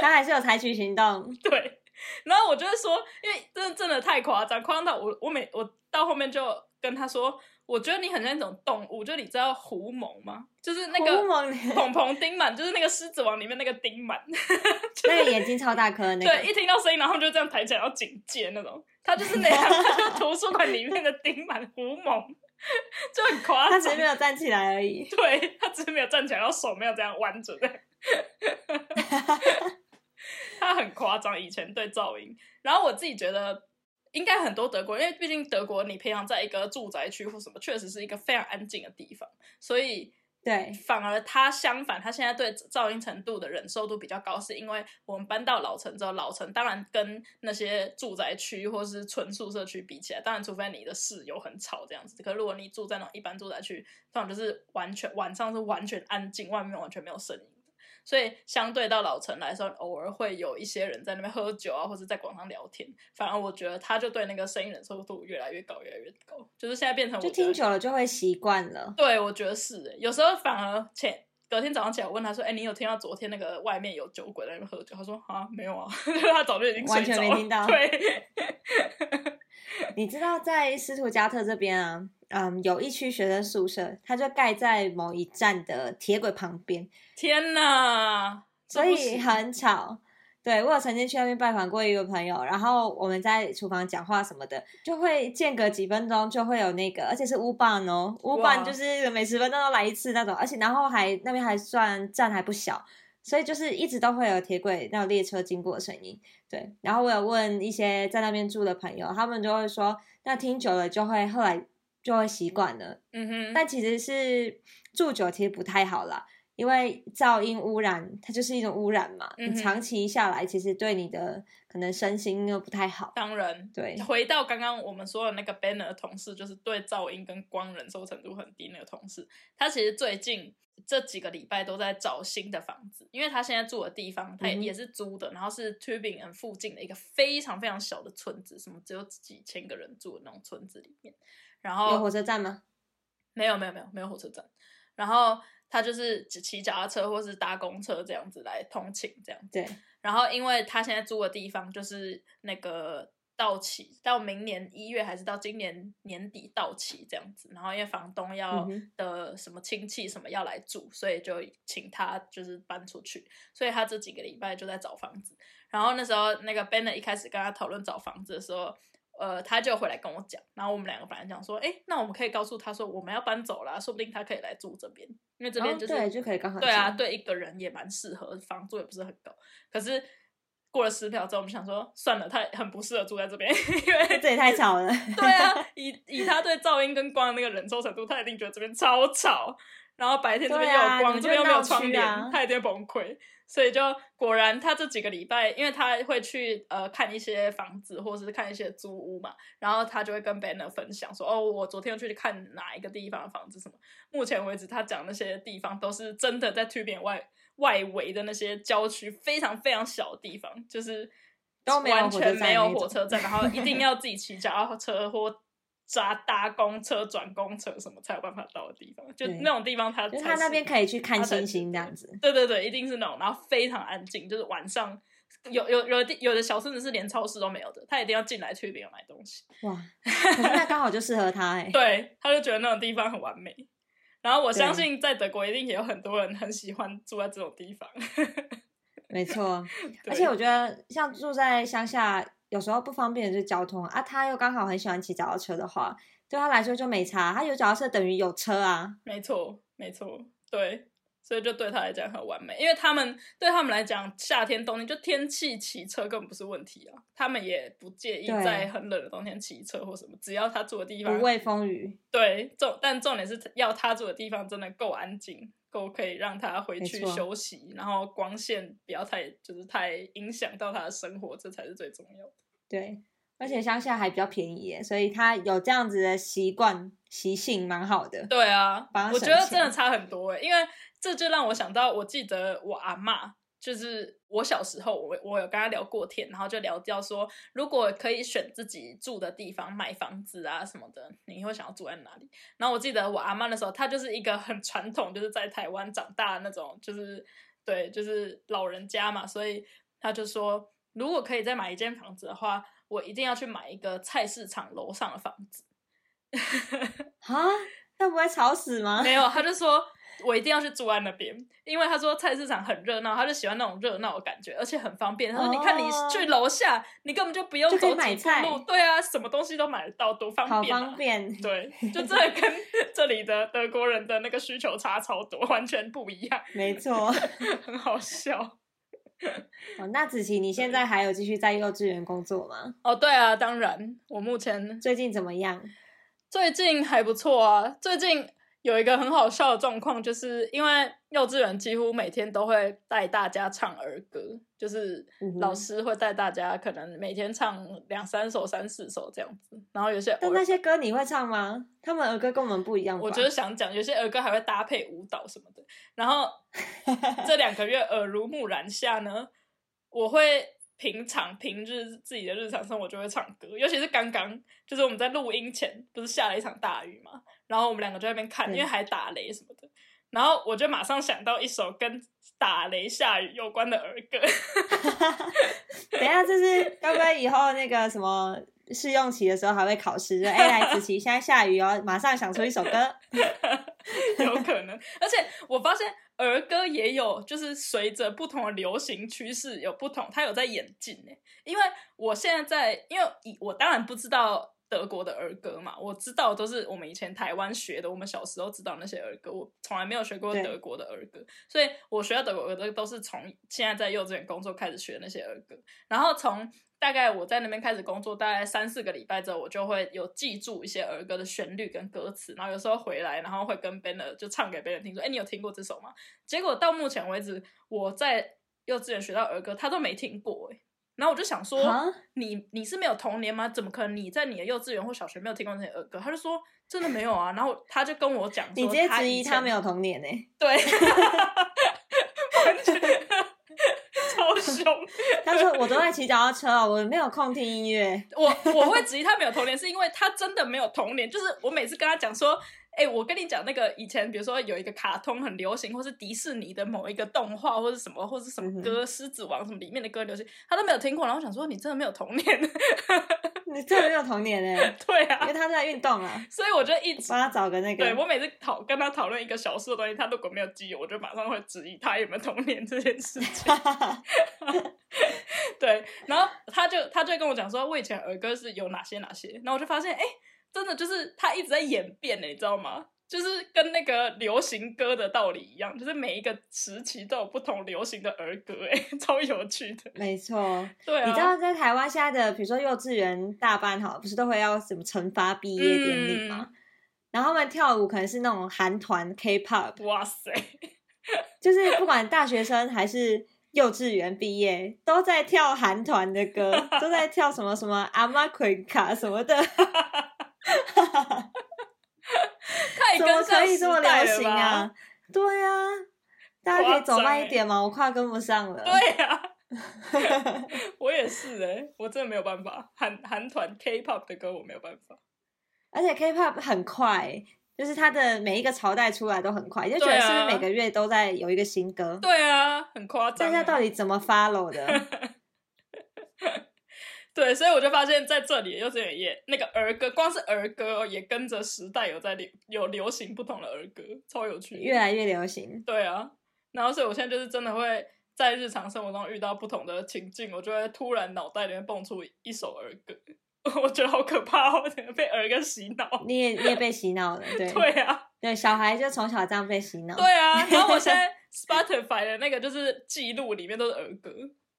他还是有采取行动。对，然后我就会说，因为真的真的太夸张，夸张到我我每我到后面就跟他说，我觉得你很像一种动物，就你知道狐獴吗？就是那狐个獴蓬蓬丁满，就是那个狮子王里面那个丁满，那个眼睛超大颗那个对，一听到声音，然后他们就这样抬起来，要警戒那种。他就是那样，他就是图书馆里面的丁满狐獴，就很夸张。他只是没有站起来而已。对他只是没有站起来，然后手没有这样弯着的。他很夸张，以前对噪音。然后我自己觉得，应该很多德国，因为毕竟德国你平常在一个住宅区或什么，确实是一个非常安静的地方，所以对，反而他相反，他现在对噪音程度的忍受度比较高，是因为我们搬到老城之后，老城当然跟那些住宅区或是纯宿舍区比起来，当然除非你的室友很吵这样子，可如果你住在那种一般住宅区，通常就是完全晚上是完全安静，外面完全没有声音。所以相对到老城来说，偶尔会有一些人在那边喝酒啊，或者在广场聊天。反而我觉得他就对那个声音忍受度越来越高，越来越高。就是现在变成就听久了就会习惯了。对，我觉得是。有时候反而前隔天早上起来，我问他说：“哎，你有听到昨天那个外面有酒鬼在那边喝酒？”他说：“啊，没有啊。”他早就已经完全没听到。对。你知道在斯图加特这边啊，嗯，有一区学生宿舍，它就盖在某一站的铁轨旁边。天哪！所以很吵。对我有曾经去那边拜访过一个朋友，然后我们在厨房讲话什么的，就会间隔几分钟就会有那个，而且是乌棒哦，乌棒就是每十分钟都来一次那种，而且然后还那边还算站还不小。所以就是一直都会有铁轨那种列车经过的声音，对。然后我有问一些在那边住的朋友，他们就会说，那听久了就会后来就会习惯了。嗯哼。但其实是住久其实不太好啦，因为噪音污染它就是一种污染嘛，你长期下来其实对你的可能身心又不太好。当然，对。回到刚刚我们说的那个 Banner 同事，就是对噪音跟光忍受程度很低那个同事，他其实最近。这几个礼拜都在找新的房子，因为他现在住的地方，他也是租的，然后是 Tubingen 附近的一个非常非常小的村子，什么只有几千个人住的那种村子里面。然后有火车站吗？没有，没有，没有，没有火车站。然后他就是骑脚踏车或是搭公车这样子来通勤，这样。对。然后因为他现在住的地方就是那个。到期到明年一月还是到今年年底到期这样子，然后因为房东要的什么亲戚什么要来住，所以就请他就是搬出去，所以他这几个礼拜就在找房子。然后那时候那个 b e n n e r 一开始跟他讨论找房子的时候，呃，他就回来跟我讲，然后我们两个本来讲说，哎，那我们可以告诉他说我们要搬走了，说不定他可以来住这边，因为这边就是对就可以刚好对啊，对一个人也蛮适合，房租也不是很高，可是。过了十秒之后，我们想说算了，他很不适合住在这边，因为这也太吵了。对啊，以以他对噪音跟光的那个忍受程度，他一定觉得这边超吵。然后白天这边又有光，这边又没有窗帘，他一定崩溃。所以就果然，他这几个礼拜，因为他会去呃看一些房子，或者是看一些租屋嘛，然后他就会跟 Banner 分享说：“哦，我昨天又去看哪一个地方的房子什么。”目前为止，他讲那些地方都是真的在 Tubingen 外。外围的那些郊区非常非常小的地方，就是完全没有火车站，然后一定要自己骑脚踏车或扎搭公车转公车什么才有办法到的地方。就那种地方，他他那边可以去看星星这样子。对对对，一定是那种，然后非常安静，就是晚上有有有的有的小村子是连超市都没有的，他一定要进来去里面买东西。哇，那刚好就适合他哎。对，他就觉得那种地方很完美。然后我相信，在德国一定也有很多人很喜欢住在这种地方。没错，而且我觉得像住在乡下，有时候不方便的就是交通啊。他又刚好很喜欢骑脚踏车的话，对他来说就没差。他有脚踏车等于有车啊。没错，没错，对。所以就对他来讲很完美，因为他们对他们来讲，夏天、冬天就天气骑车根本不是问题啊，他们也不介意在很冷的冬天骑车或什么，只要他住的地方不畏风雨。对，重但重点是要他住的地方真的够安静，够可以让他回去休息，然后光线不要太就是太影响到他的生活，这才是最重要的。对，而且乡下还比较便宜耶，所以他有这样子的习惯习性蛮好的。对啊，我觉得真的差很多哎，因为。这就让我想到，我记得我阿妈，就是我小时候，我我有跟他聊过天，然后就聊到说，如果可以选自己住的地方买房子啊什么的，你会想要住在哪里？然后我记得我阿妈的时候，她就是一个很传统，就是在台湾长大的那种，就是对，就是老人家嘛，所以她就说，如果可以再买一间房子的话，我一定要去买一个菜市场楼上的房子。啊，那不会吵死吗？没有，他就说。我一定要去住在那边，因为他说菜市场很热闹，他就喜欢那种热闹的感觉，而且很方便。他说：“你看，你去楼下，你根本就不用 走几步路，对啊，什么东西都买得到，多方便。”好方便。对，就真的跟 这里的德国人的那个需求差超多，完全不一样。没错，很好笑。哦，那子琪，你现在还有继续在幼稚园工作吗？哦，对啊，当然。我目前最近怎么样？最近还不错啊，最近。有一个很好笑的状况，就是因为幼稚园几乎每天都会带大家唱儿歌，就是老师会带大家可能每天唱两三首、三四首这样子，然后有些但那些歌你会唱吗？他们儿歌跟我们不一样？我就是想讲，有些儿歌还会搭配舞蹈什么的。然后 这两个月耳濡目染下呢，我会平常平日自己的日常生活就会唱歌，尤其是刚刚就是我们在录音前不是下了一场大雨嘛，然后我们两个就在那边看，因对为还打雷什么的。然后我就马上想到一首跟打雷下雨有关的儿歌，等一下，这是该不会以后那个什么试用期的时候还会考试？就哎，来子琪，现在下雨哦，马上想出一首歌。有可能。而且我发现儿歌也有，就是随着不同的流行趋势有不同，它有在演进呢。因为我现在在，因为以我当然不知道。德国的儿歌嘛，我知道都是我们以前台湾学的，我们小时候知道那些儿歌，我从来没有学过德国的儿歌，所以我学到德国儿歌都是从现在在幼稚园工作开始学那些儿歌，然后从大概我在那边开始工作，大概三四个礼拜之后，我就会有记住一些儿歌的旋律跟歌词，然后有时候回来，然后会跟 banner 就唱给别人听，说：“哎，你有听过这首吗？”结果到目前为止，我在幼稚园学到儿歌，他都没听过哎。然后我就想说啊，你你是没有童年吗？怎么可能你在你的幼稚园或小学没有听过那些儿歌？他就说真的没有啊。然后他就跟我讲说，你直接质疑他没有童年呢、对，完全 超凶。他说我都在骑脚踏车哦，我没有空听音乐。我我会质疑他没有童年，是因为他真的没有童年。就是我每次跟他讲说，哎、我跟你讲那个以前，比如说有一个卡通很流行，或是迪士尼的某一个动画，或是什么，或是什么歌，狮子王》什么里面的歌流行，他都没有听过。然后我想说，你真的没有童年？你真的没有童年呢、对啊因为啊，他在运动啊。所以我就一直帮他找个那个。对我每次讨跟他讨论一个小事的东西，他如果没有记忆，我就马上会质疑他有没有童年这件事情。对，然后他就他就跟我讲说，我以前儿歌是有哪些哪些，然后我就发现，哎，真的就是他一直在演变呢，你知道吗？就是跟那个流行歌的道理一样，就是每一个时期都有不同流行的儿歌，哎，超有趣的。没错，对啊，你知道在台湾现在的，比如说幼稚园大班好，不是都会要什么惩罚毕业典礼吗？然后他们跳舞可能是那种韩团 K-pop，哇塞，就是不管大学生还是幼稚园毕业，都在跳韩团的歌，都在跳什么什么阿玛奎卡什么的，太怎么跟上时可以这么流行啊？对啊，大家可以走慢一点吗？我快跟不上了。对呀、我也是哎、我真的没有办法，韩韩团 K-pop 的歌我没有办法。而且 K-pop 很快，就是它的每一个朝代出来都很快，就觉得是不是每个月都在有一个新歌？对啊，很夸张欸。大家到底怎么 follow 的？对，所以我就发现在这里幼稚园也那个儿歌，光是儿歌哦也跟着时代有在流有流行不同的儿歌，超有趣。越来越流行。对啊，然后所以我现在就是真的会在日常生活中遇到不同的情境，我就会突然脑袋里面蹦出一首儿歌，我觉得好可怕哦，被儿歌洗脑。你也你也被洗脑了，对 对啊，对，小孩就从小这样被洗脑。对啊，然后我现在 Spotify 的那个就是记录里面都是儿歌。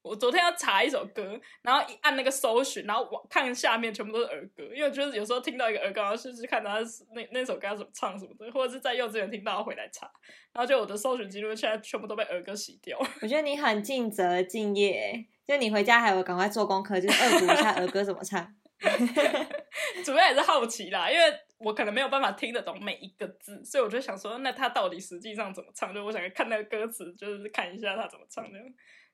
我昨天要查一首歌，然后一按那个搜寻，然后往看下面全部都是儿歌，因为我觉得有时候听到一个儿歌，然后试试看他那那首歌要怎么唱什么的，或者是在幼稚园听到回来查，然后就我的搜寻记录现在全部都被儿歌洗掉。我觉得你很尽责敬业，就你回家还有赶快做功课，就是恶补一下儿歌怎么唱。主要也是好奇啦，因为我可能没有办法听得懂每一个字，所以我就想说，那他到底实际上怎么唱？就我想看那个歌词，就是看一下他怎么唱这样，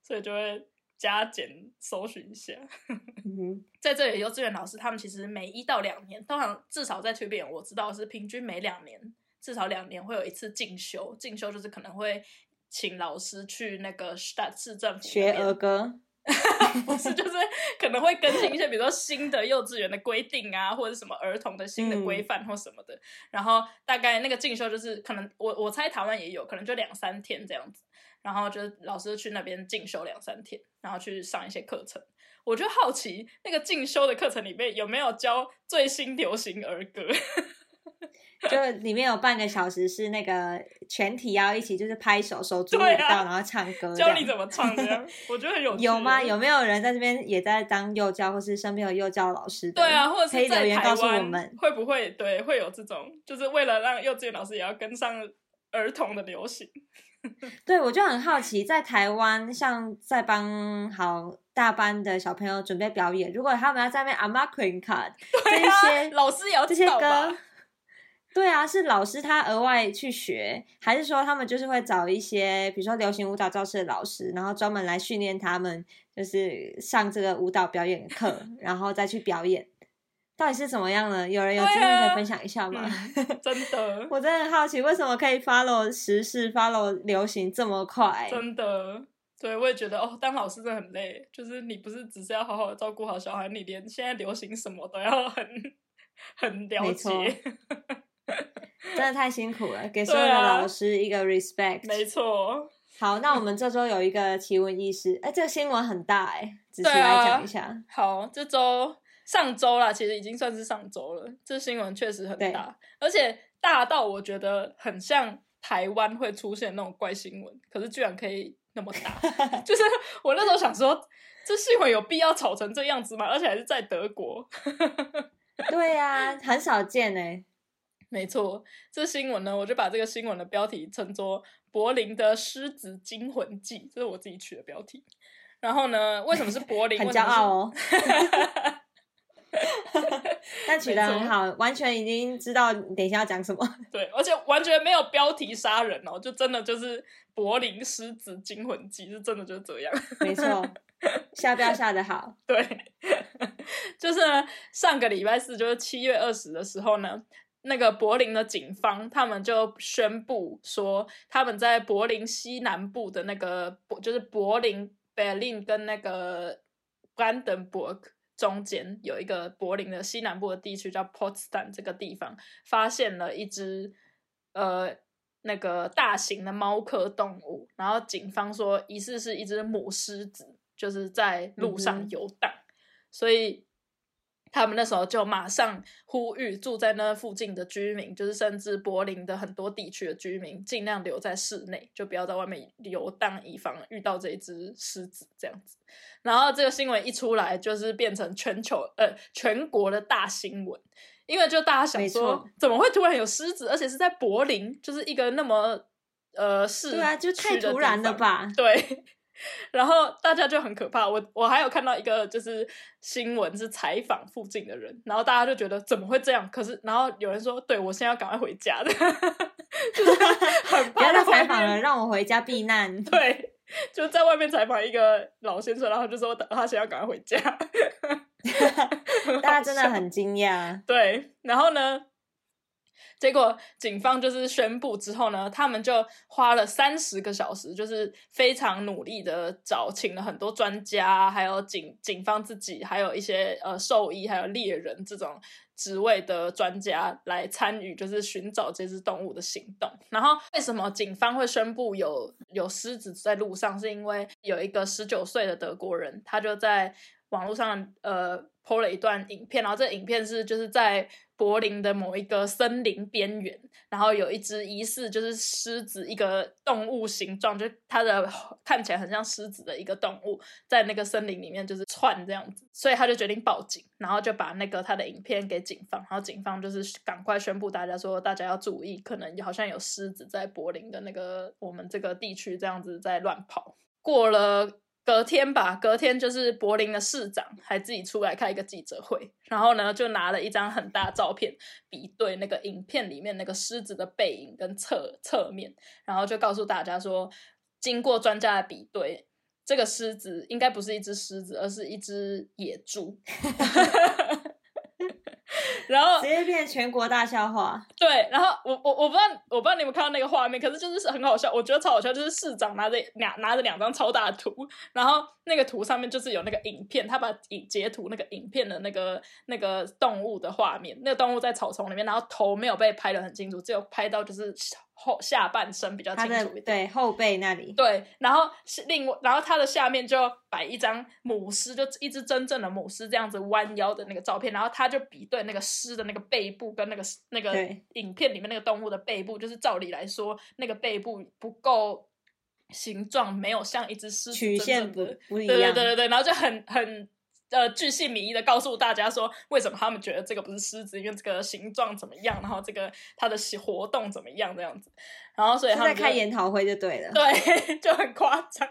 所以就会加减搜寻一下。嗯在这里，幼稚园老师他们其实每一到两年，通常至少在 t u b 我知道是平均每两年，至少两年会有一次进修。进修就是可能会请老师去那个市政府学儿歌，不是，就是可能会更新一些，比如说新的幼稚园的规定啊，或者什么儿童的新的规范或什么的。然后大概那个进修就是可能我我猜台湾也有可能就两三天这样子，然后就是老师去那边进修两三天，然后去上一些课程。我就好奇那个进修的课程里面有没有教最新流行儿歌？就里面有半个小时是那个全体要一起就是拍手手足舞蹈，啊然后唱歌。教你怎么唱这样，我觉得很有 趣有吗？有没有人在这边也在当幼教，或是身边有幼教老师的？对啊，或者可以是在台留言告诉我湾们。会不会对会有这种，就是为了让幼稚园老师也要跟上儿童的流行。对，我就很好奇，在台湾像在帮好大班的小朋友准备表演，如果他们要在那边阿妈 queen card 这一些老师也要这些歌，对啊，是老师他额外去学，还是说他们就是会找一些，比如说流行舞蹈教室的老师，然后专门来训练他们，就是上这个舞蹈表演课，然后再去表演，到底是怎么样呢？有人有经验可以分享一下吗？嗯，真的 我真的很好奇，为什么可以 follow 时事、follow 流行这么快？真的。对，我也觉得哦，当老师真的很累。就是你不是只是要好好的照顾好小孩，你连现在流行什么都要很很了解。真的太辛苦了，给所有的老师一个 respect。没错，好，那我们这周有一个奇闻异事，哎，这个新闻很大哎，仔细来讲一下。好，这周上周啦，其实已经算是上周了。这新闻确实很大，而且大到我觉得很像台湾会出现那种怪新闻，可是居然可以那么大。就是我那时候想说，这新闻有必要吵成这样子吗？而且还是在德国。对呀、很少见哎。没错，这新闻呢，我就把这个新闻的标题称作《柏林的狮子惊魂记》，这是我自己取的标题。然后呢，为什么是柏林？很骄傲哦。但取得很好，完全已经知道你等一下要讲什么。对，而且完全没有标题杀人哦，就真的就是柏林狮子惊魂记，是真的就是这样。没错，下标下的好。对，就是呢，上个礼拜四，就是七月二十的时候呢，那个柏林的警方他们就宣布说，他们在柏林西南部的那个，就是柏林 Berlin 跟那个 Brandenburg 中间有一个柏林的西南部的地区叫 Potsdam 这个地方，发现了一只呃那个大型的猫科动物，然后警方说疑似是一只母狮子，就是在路上游荡，所以他们那时候就马上呼吁住在那附近的居民，就是甚至柏林的很多地区的居民，尽量留在室内，就不要在外面游荡，以防遇到这一只狮子这样子。然后这个新闻一出来，就是变成全球呃全国的大新闻，因为就大家想没说，怎么会突然有狮子，而且是在柏林，就是一个那么呃市对啊，就太突然了吧？对，然后大家就很可怕。我我还有看到一个就是新闻是采访附近的人，然后大家就觉得怎么会这样？可是然后有人说，对我现在要赶快回家的，就是很不要再怕采访了，让我回家避难。对，就在外面采访一个老先生，然后就说他现在要赶快回家，大家真的很惊讶。对，然后呢，结果警方就是宣布之后呢，他们就花了三十个小时，就是非常努力的找，请了很多专家，还有警警方自己，还有一些呃兽医，还有猎人这种职位的专家来参与，就是寻找这只动物的行动。然后为什么警方会宣布有有狮子在路上？是因为有一个十九岁的德国人，他就在网络上呃 PO 了一段影片，然后这影片是就是在柏林的某一个森林边缘，然后有一只疑似就是狮子一个动物形状，就它的看起来很像狮子的一个动物，在那个森林里面就是窜这样子，所以他就决定报警，然后就把那个他的影片给警方，然后警方就是赶快宣布大家说大家要注意，可能好像有狮子在柏林的那个我们这个地区这样子在乱跑。过了隔天吧，隔天就是柏林的市长还自己出来开一个记者会，然后呢就拿了一张很大照片比对那个影片里面那个狮子的背影跟侧侧面，然后就告诉大家说，经过专家的比对，这个狮子应该不是一只狮子，而是一只野猪。然后直接变全国大笑话。对，然后我我我不知道我不知道你们看到那个画面，可是就是很好笑，我觉得超好笑，就是市长拿着两拿着两张超大的图，然后那个图上面就是有那个影片，他把影截图那个影片的那个那个动物的画面，那个动物在草丛里面，然后头没有被拍的很清楚，只有拍到就是后下半身比较清楚一点。对后背那里，对，然后是另外，然后它的下面就摆一张母狮，就一只真正的母狮这样子弯腰的那个照片，然后他就比对那个狮的那个背部跟那个那个影片里面那个动物的背部，就是照理来说，那个背部不够形状，没有像一只狮曲线的对对对对对，然后就很很呃巨细靡遗的告诉大家说，为什么他们觉得这个不是狮子，因为这个形状怎么样，然后这个它的活动怎么样这样子，然后所以他们在开研讨会就对了。对，就很夸张，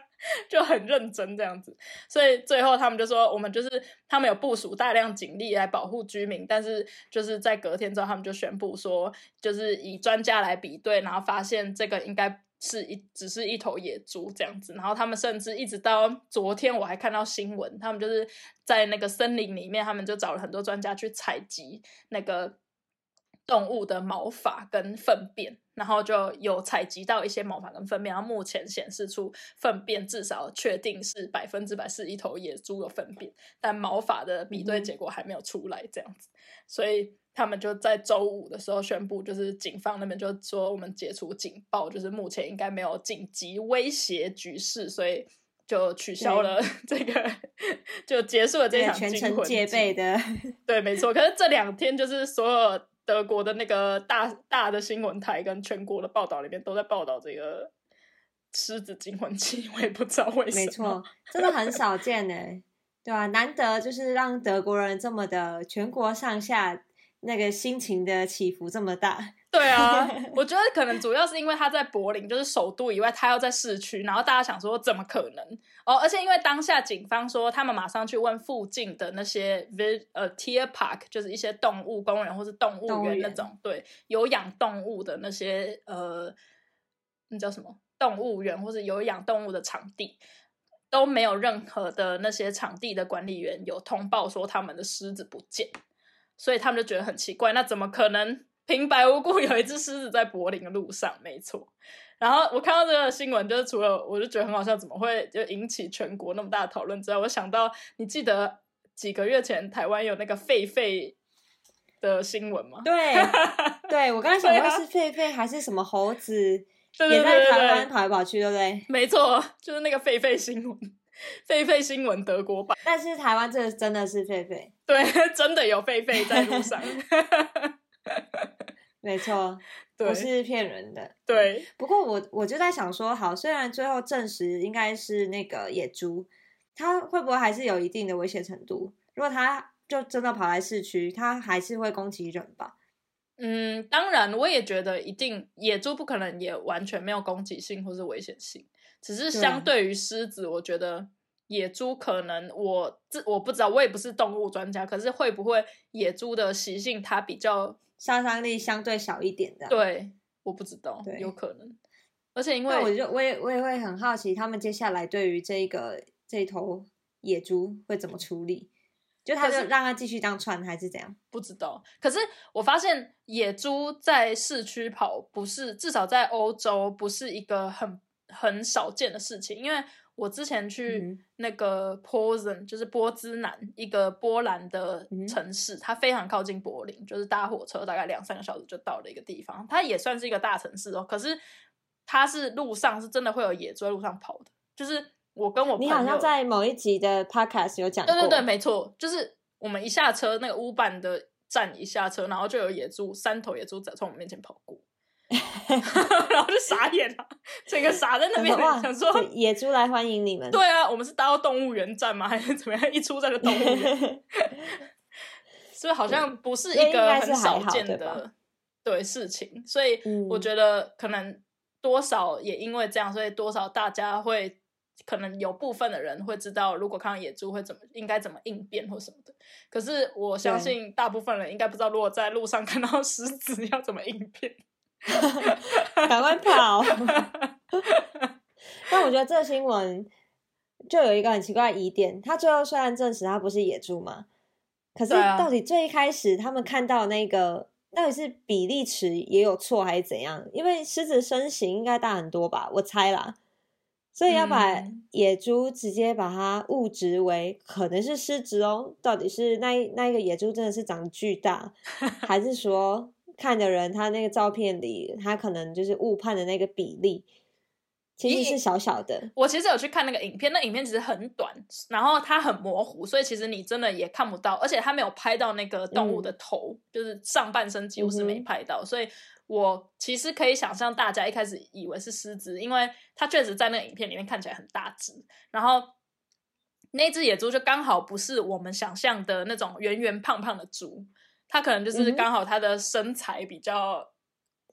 就很认真这样子。所以最后他们就说，我们就是他们有部署大量警力来保护居民，但是就是在隔天之后，他们就宣布说，就是以专家来比对，然后发现这个应该。是一只是一头野猪这样子，然后他们甚至一直到昨天我还看到新闻，他们就是在那个森林里面，他们就找了很多专家去采集那个动物的毛发跟粪便，然后就有采集到一些毛发跟粪便，然后目前显示出粪便至少确定是百分之百是一头野猪的粪便，但毛发的比对结果还没有出来，这样子，所以他们就在周五的时候宣布，就是警方那边就说我们解除警报，就是目前应该没有紧急威胁局势，所以就取消了 这个，就结束了这场全程戒备的，对，没错。可是这两天就是所有德国的那个大大的新闻台跟全国的报道里面都在报道这个狮子惊魂记，我也不知道为什么。没错，真的很少见呢，对啊、难得就是让德国人这么的全国上下那个心情的起伏这么大，对啊，我觉得可能主要是因为他在柏林，就是首都以外，他要在市区，然后大家想说怎么可能哦？而且因为当下警方说，他们马上去问附近的那些 v 呃 Tier Park，就是一些动物公园或是动物园那种，对，有养动物的那些呃，那叫什么动物园或是有养动物的场地。都没有任何的那些场地的管理员有通报说他们的狮子不见，所以他们就觉得很奇怪，那怎么可能平白无故有一只狮子在柏林的路上？没错。然后我看到这个新闻，就是除了我就觉得很好笑，怎么会就引起全国那么大的讨论之外，我想到你记得几个月前台湾有那个狒狒的新闻吗？对，对我刚才想对啊说是狒狒还是什么猴子，对对也在台湾跑来跑去，对不对？没错，就是那个狒狒新闻，狒狒新闻德国版，但是台湾这个真的是狒狒，对，真的有狒狒在路上，没错，对不是骗人的。对，不过我我就在想说，好，虽然最后证实应该是那个野猪，它会不会还是有一定的危险程度？如果它就真的跑来市区，它还是会攻击人吧？嗯，当然，我也觉得一定野猪不可能也完全没有攻击性或是危险性，只是相对于狮子，我觉得野猪可能我这我不知道，我也不是动物专家，可是会不会野猪的习性它比较杀伤力相对小一点的。，对，我不知道，有可能，而且因为我就我也我也会很好奇，他们接下来对于这一个这头野猪会怎么处理？就他就是让它继续当串还是怎样？不知道，可是我发现野猪在市区跑不是，至少在欧洲不是一个很很少见的事情，因为我之前去嗯那个 Posen，、就是波兹南一个波兰的嗯城市，它非常靠近柏林，就是搭火车大概两三个小时就到了一个地方，它也算是一个大城市哦，可是它是路上是真的会有野猪在路上跑的，就是我跟我朋友你好像在某一集的 podcast 有讲过，对对对，没错，就是我们一下车，那个乌板的站一下车，然后就有野猪，三头野猪在从我们面前跑过，然后就傻眼了，整个傻在那边想说，野猪来欢迎你们。对啊，我们是搭到动物园站吗？还 是怎么样？一出站就动物园，所以好像不是一个很少见的对事情，所以嗯我觉得可能多少也因为这样，所以多少大家会可能有部分的人会知道，如果看到野猪会怎么应该怎么应变或什么的。可是我相信大部分人应该不知道，如果在路上看到狮子要怎么应变。赶快跑！但我觉得这个新闻就有一个很奇怪的疑点，他最后虽然证实它不是野猪嘛，可是到底最一开始他们看到那个到底是比例尺也有错还是怎样？因为狮子身形应该大很多吧，我猜啦。所以要把嗯野猪直接把它误植为可能是狮子哦，到底是那一那一个野猪真的是长得巨大，还是说看的人他那个照片里他可能就是误判的那个比例？其实是小小的。我其实有去看那个影片，那影片其实很短，然后它很模糊，所以其实你真的也看不到，而且它没有拍到那个动物的头，就是上半身几乎是没拍到，所以我其实可以想象大家一开始以为是狮子，因为它确实在那个影片里面看起来很大只，然后那只野猪就刚好不是我们想象的那种圆圆胖胖的猪，它可能就是刚好他的身材比较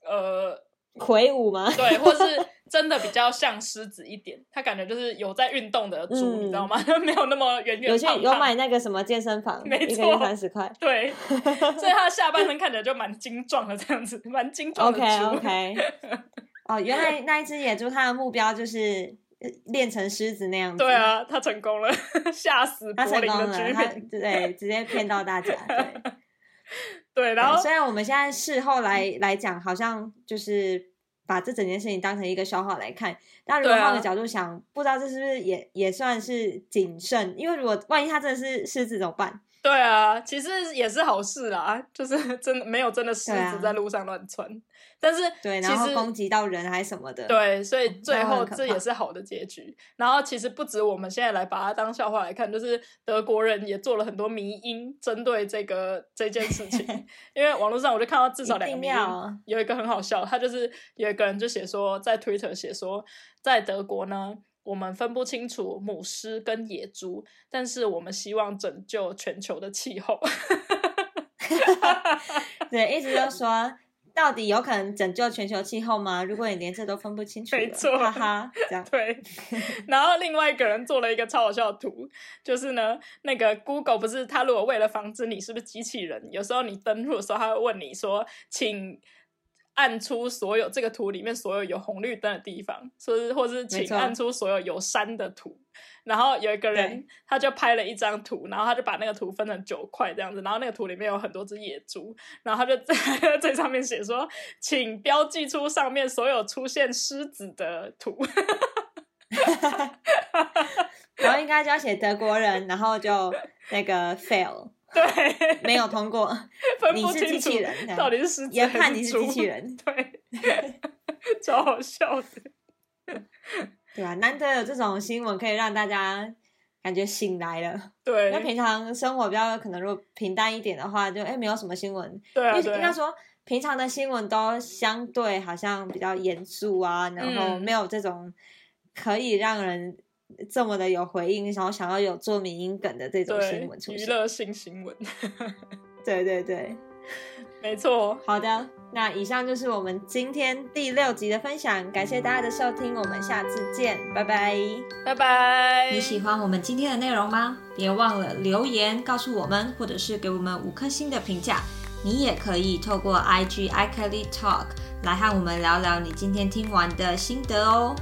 呃。魁梧吗？对，或是真的比较像狮子一点，他感觉就是有在运动的猪，你知道吗？没有那么圆圆胖胖。有买那个什么健身房，没错，三十块。对，所以他的下半身看起来就蛮精壮的，这样子，蛮精壮的猪。OK OK。哦，原来那一只野猪，它的目标就是练成狮子那样子。对啊，他成功了，吓死柏林的居民。对，直接骗到大家。对。对，然后虽然我们现在事后来来讲，好像就是把这整件事情当成一个消耗来看，但如果换个角度想，不知道这是不是也也算是谨慎？因为如果万一他真的是狮子怎么办？对啊，其实也是好事啦，就是真的没有真的狮子在路上乱窜，但是对，然后攻击到人还是什么的，对，所以最后这也是好的结局。然后其实不止我们现在来把它当笑话来看，就是德国人也做了很多迷因针对这个这件事情，因为网络上我就看到至少两个迷因，有一个很好笑，他就是有一个人就写说在 Twitter 写说在德国呢。我们分不清楚母狮跟野猪，但是我们希望拯救全球的气候。对，一直都说，到底有可能拯救全球气候吗？如果你连这都分不清楚，没错，哈哈，这样 对。然后另外一个人做了一个超好笑的图，就是呢，那个 Google 不是他如果为了防止你是不是机器人，有时候你登录的时候，他会问你说，请。按出所有这个图里面所有有红绿灯的地方，说是或是请按出所有有山的图。然后有一个人他就拍了一张图，然后他就把那个图分成九块这样子，然后那个图里面有很多只野猪，然后他就在 在上面写说，请标记出上面所有出现狮子的图。然后应该就要写德国人，然后就那个 fail。对，没有通过。你是机器人，到底是狮子也判你是机器人，对，超好笑的，对吧？难得有这种新闻可以让大家感觉醒来了。对，那平常生活比较可能如果平淡一点的话，就哎没有什么新闻。对啊，应该说平常的新闻都相对好像比较严肃啊，然后没有这种可以让人。这么的有回应，然后想要有做民音梗的这种新闻出现，娱乐性新闻。对 对对，没错。好的，那以上就是我们今天第六集的分享，感谢大家的收听，我们下次见，拜拜，拜拜。你喜欢我们今天的内容吗？别忘了留言告诉我们，或者是给我们五颗星的评价。你也可以透过 IG i Kelly Talk 来和我们聊聊你今天听完的心得哦。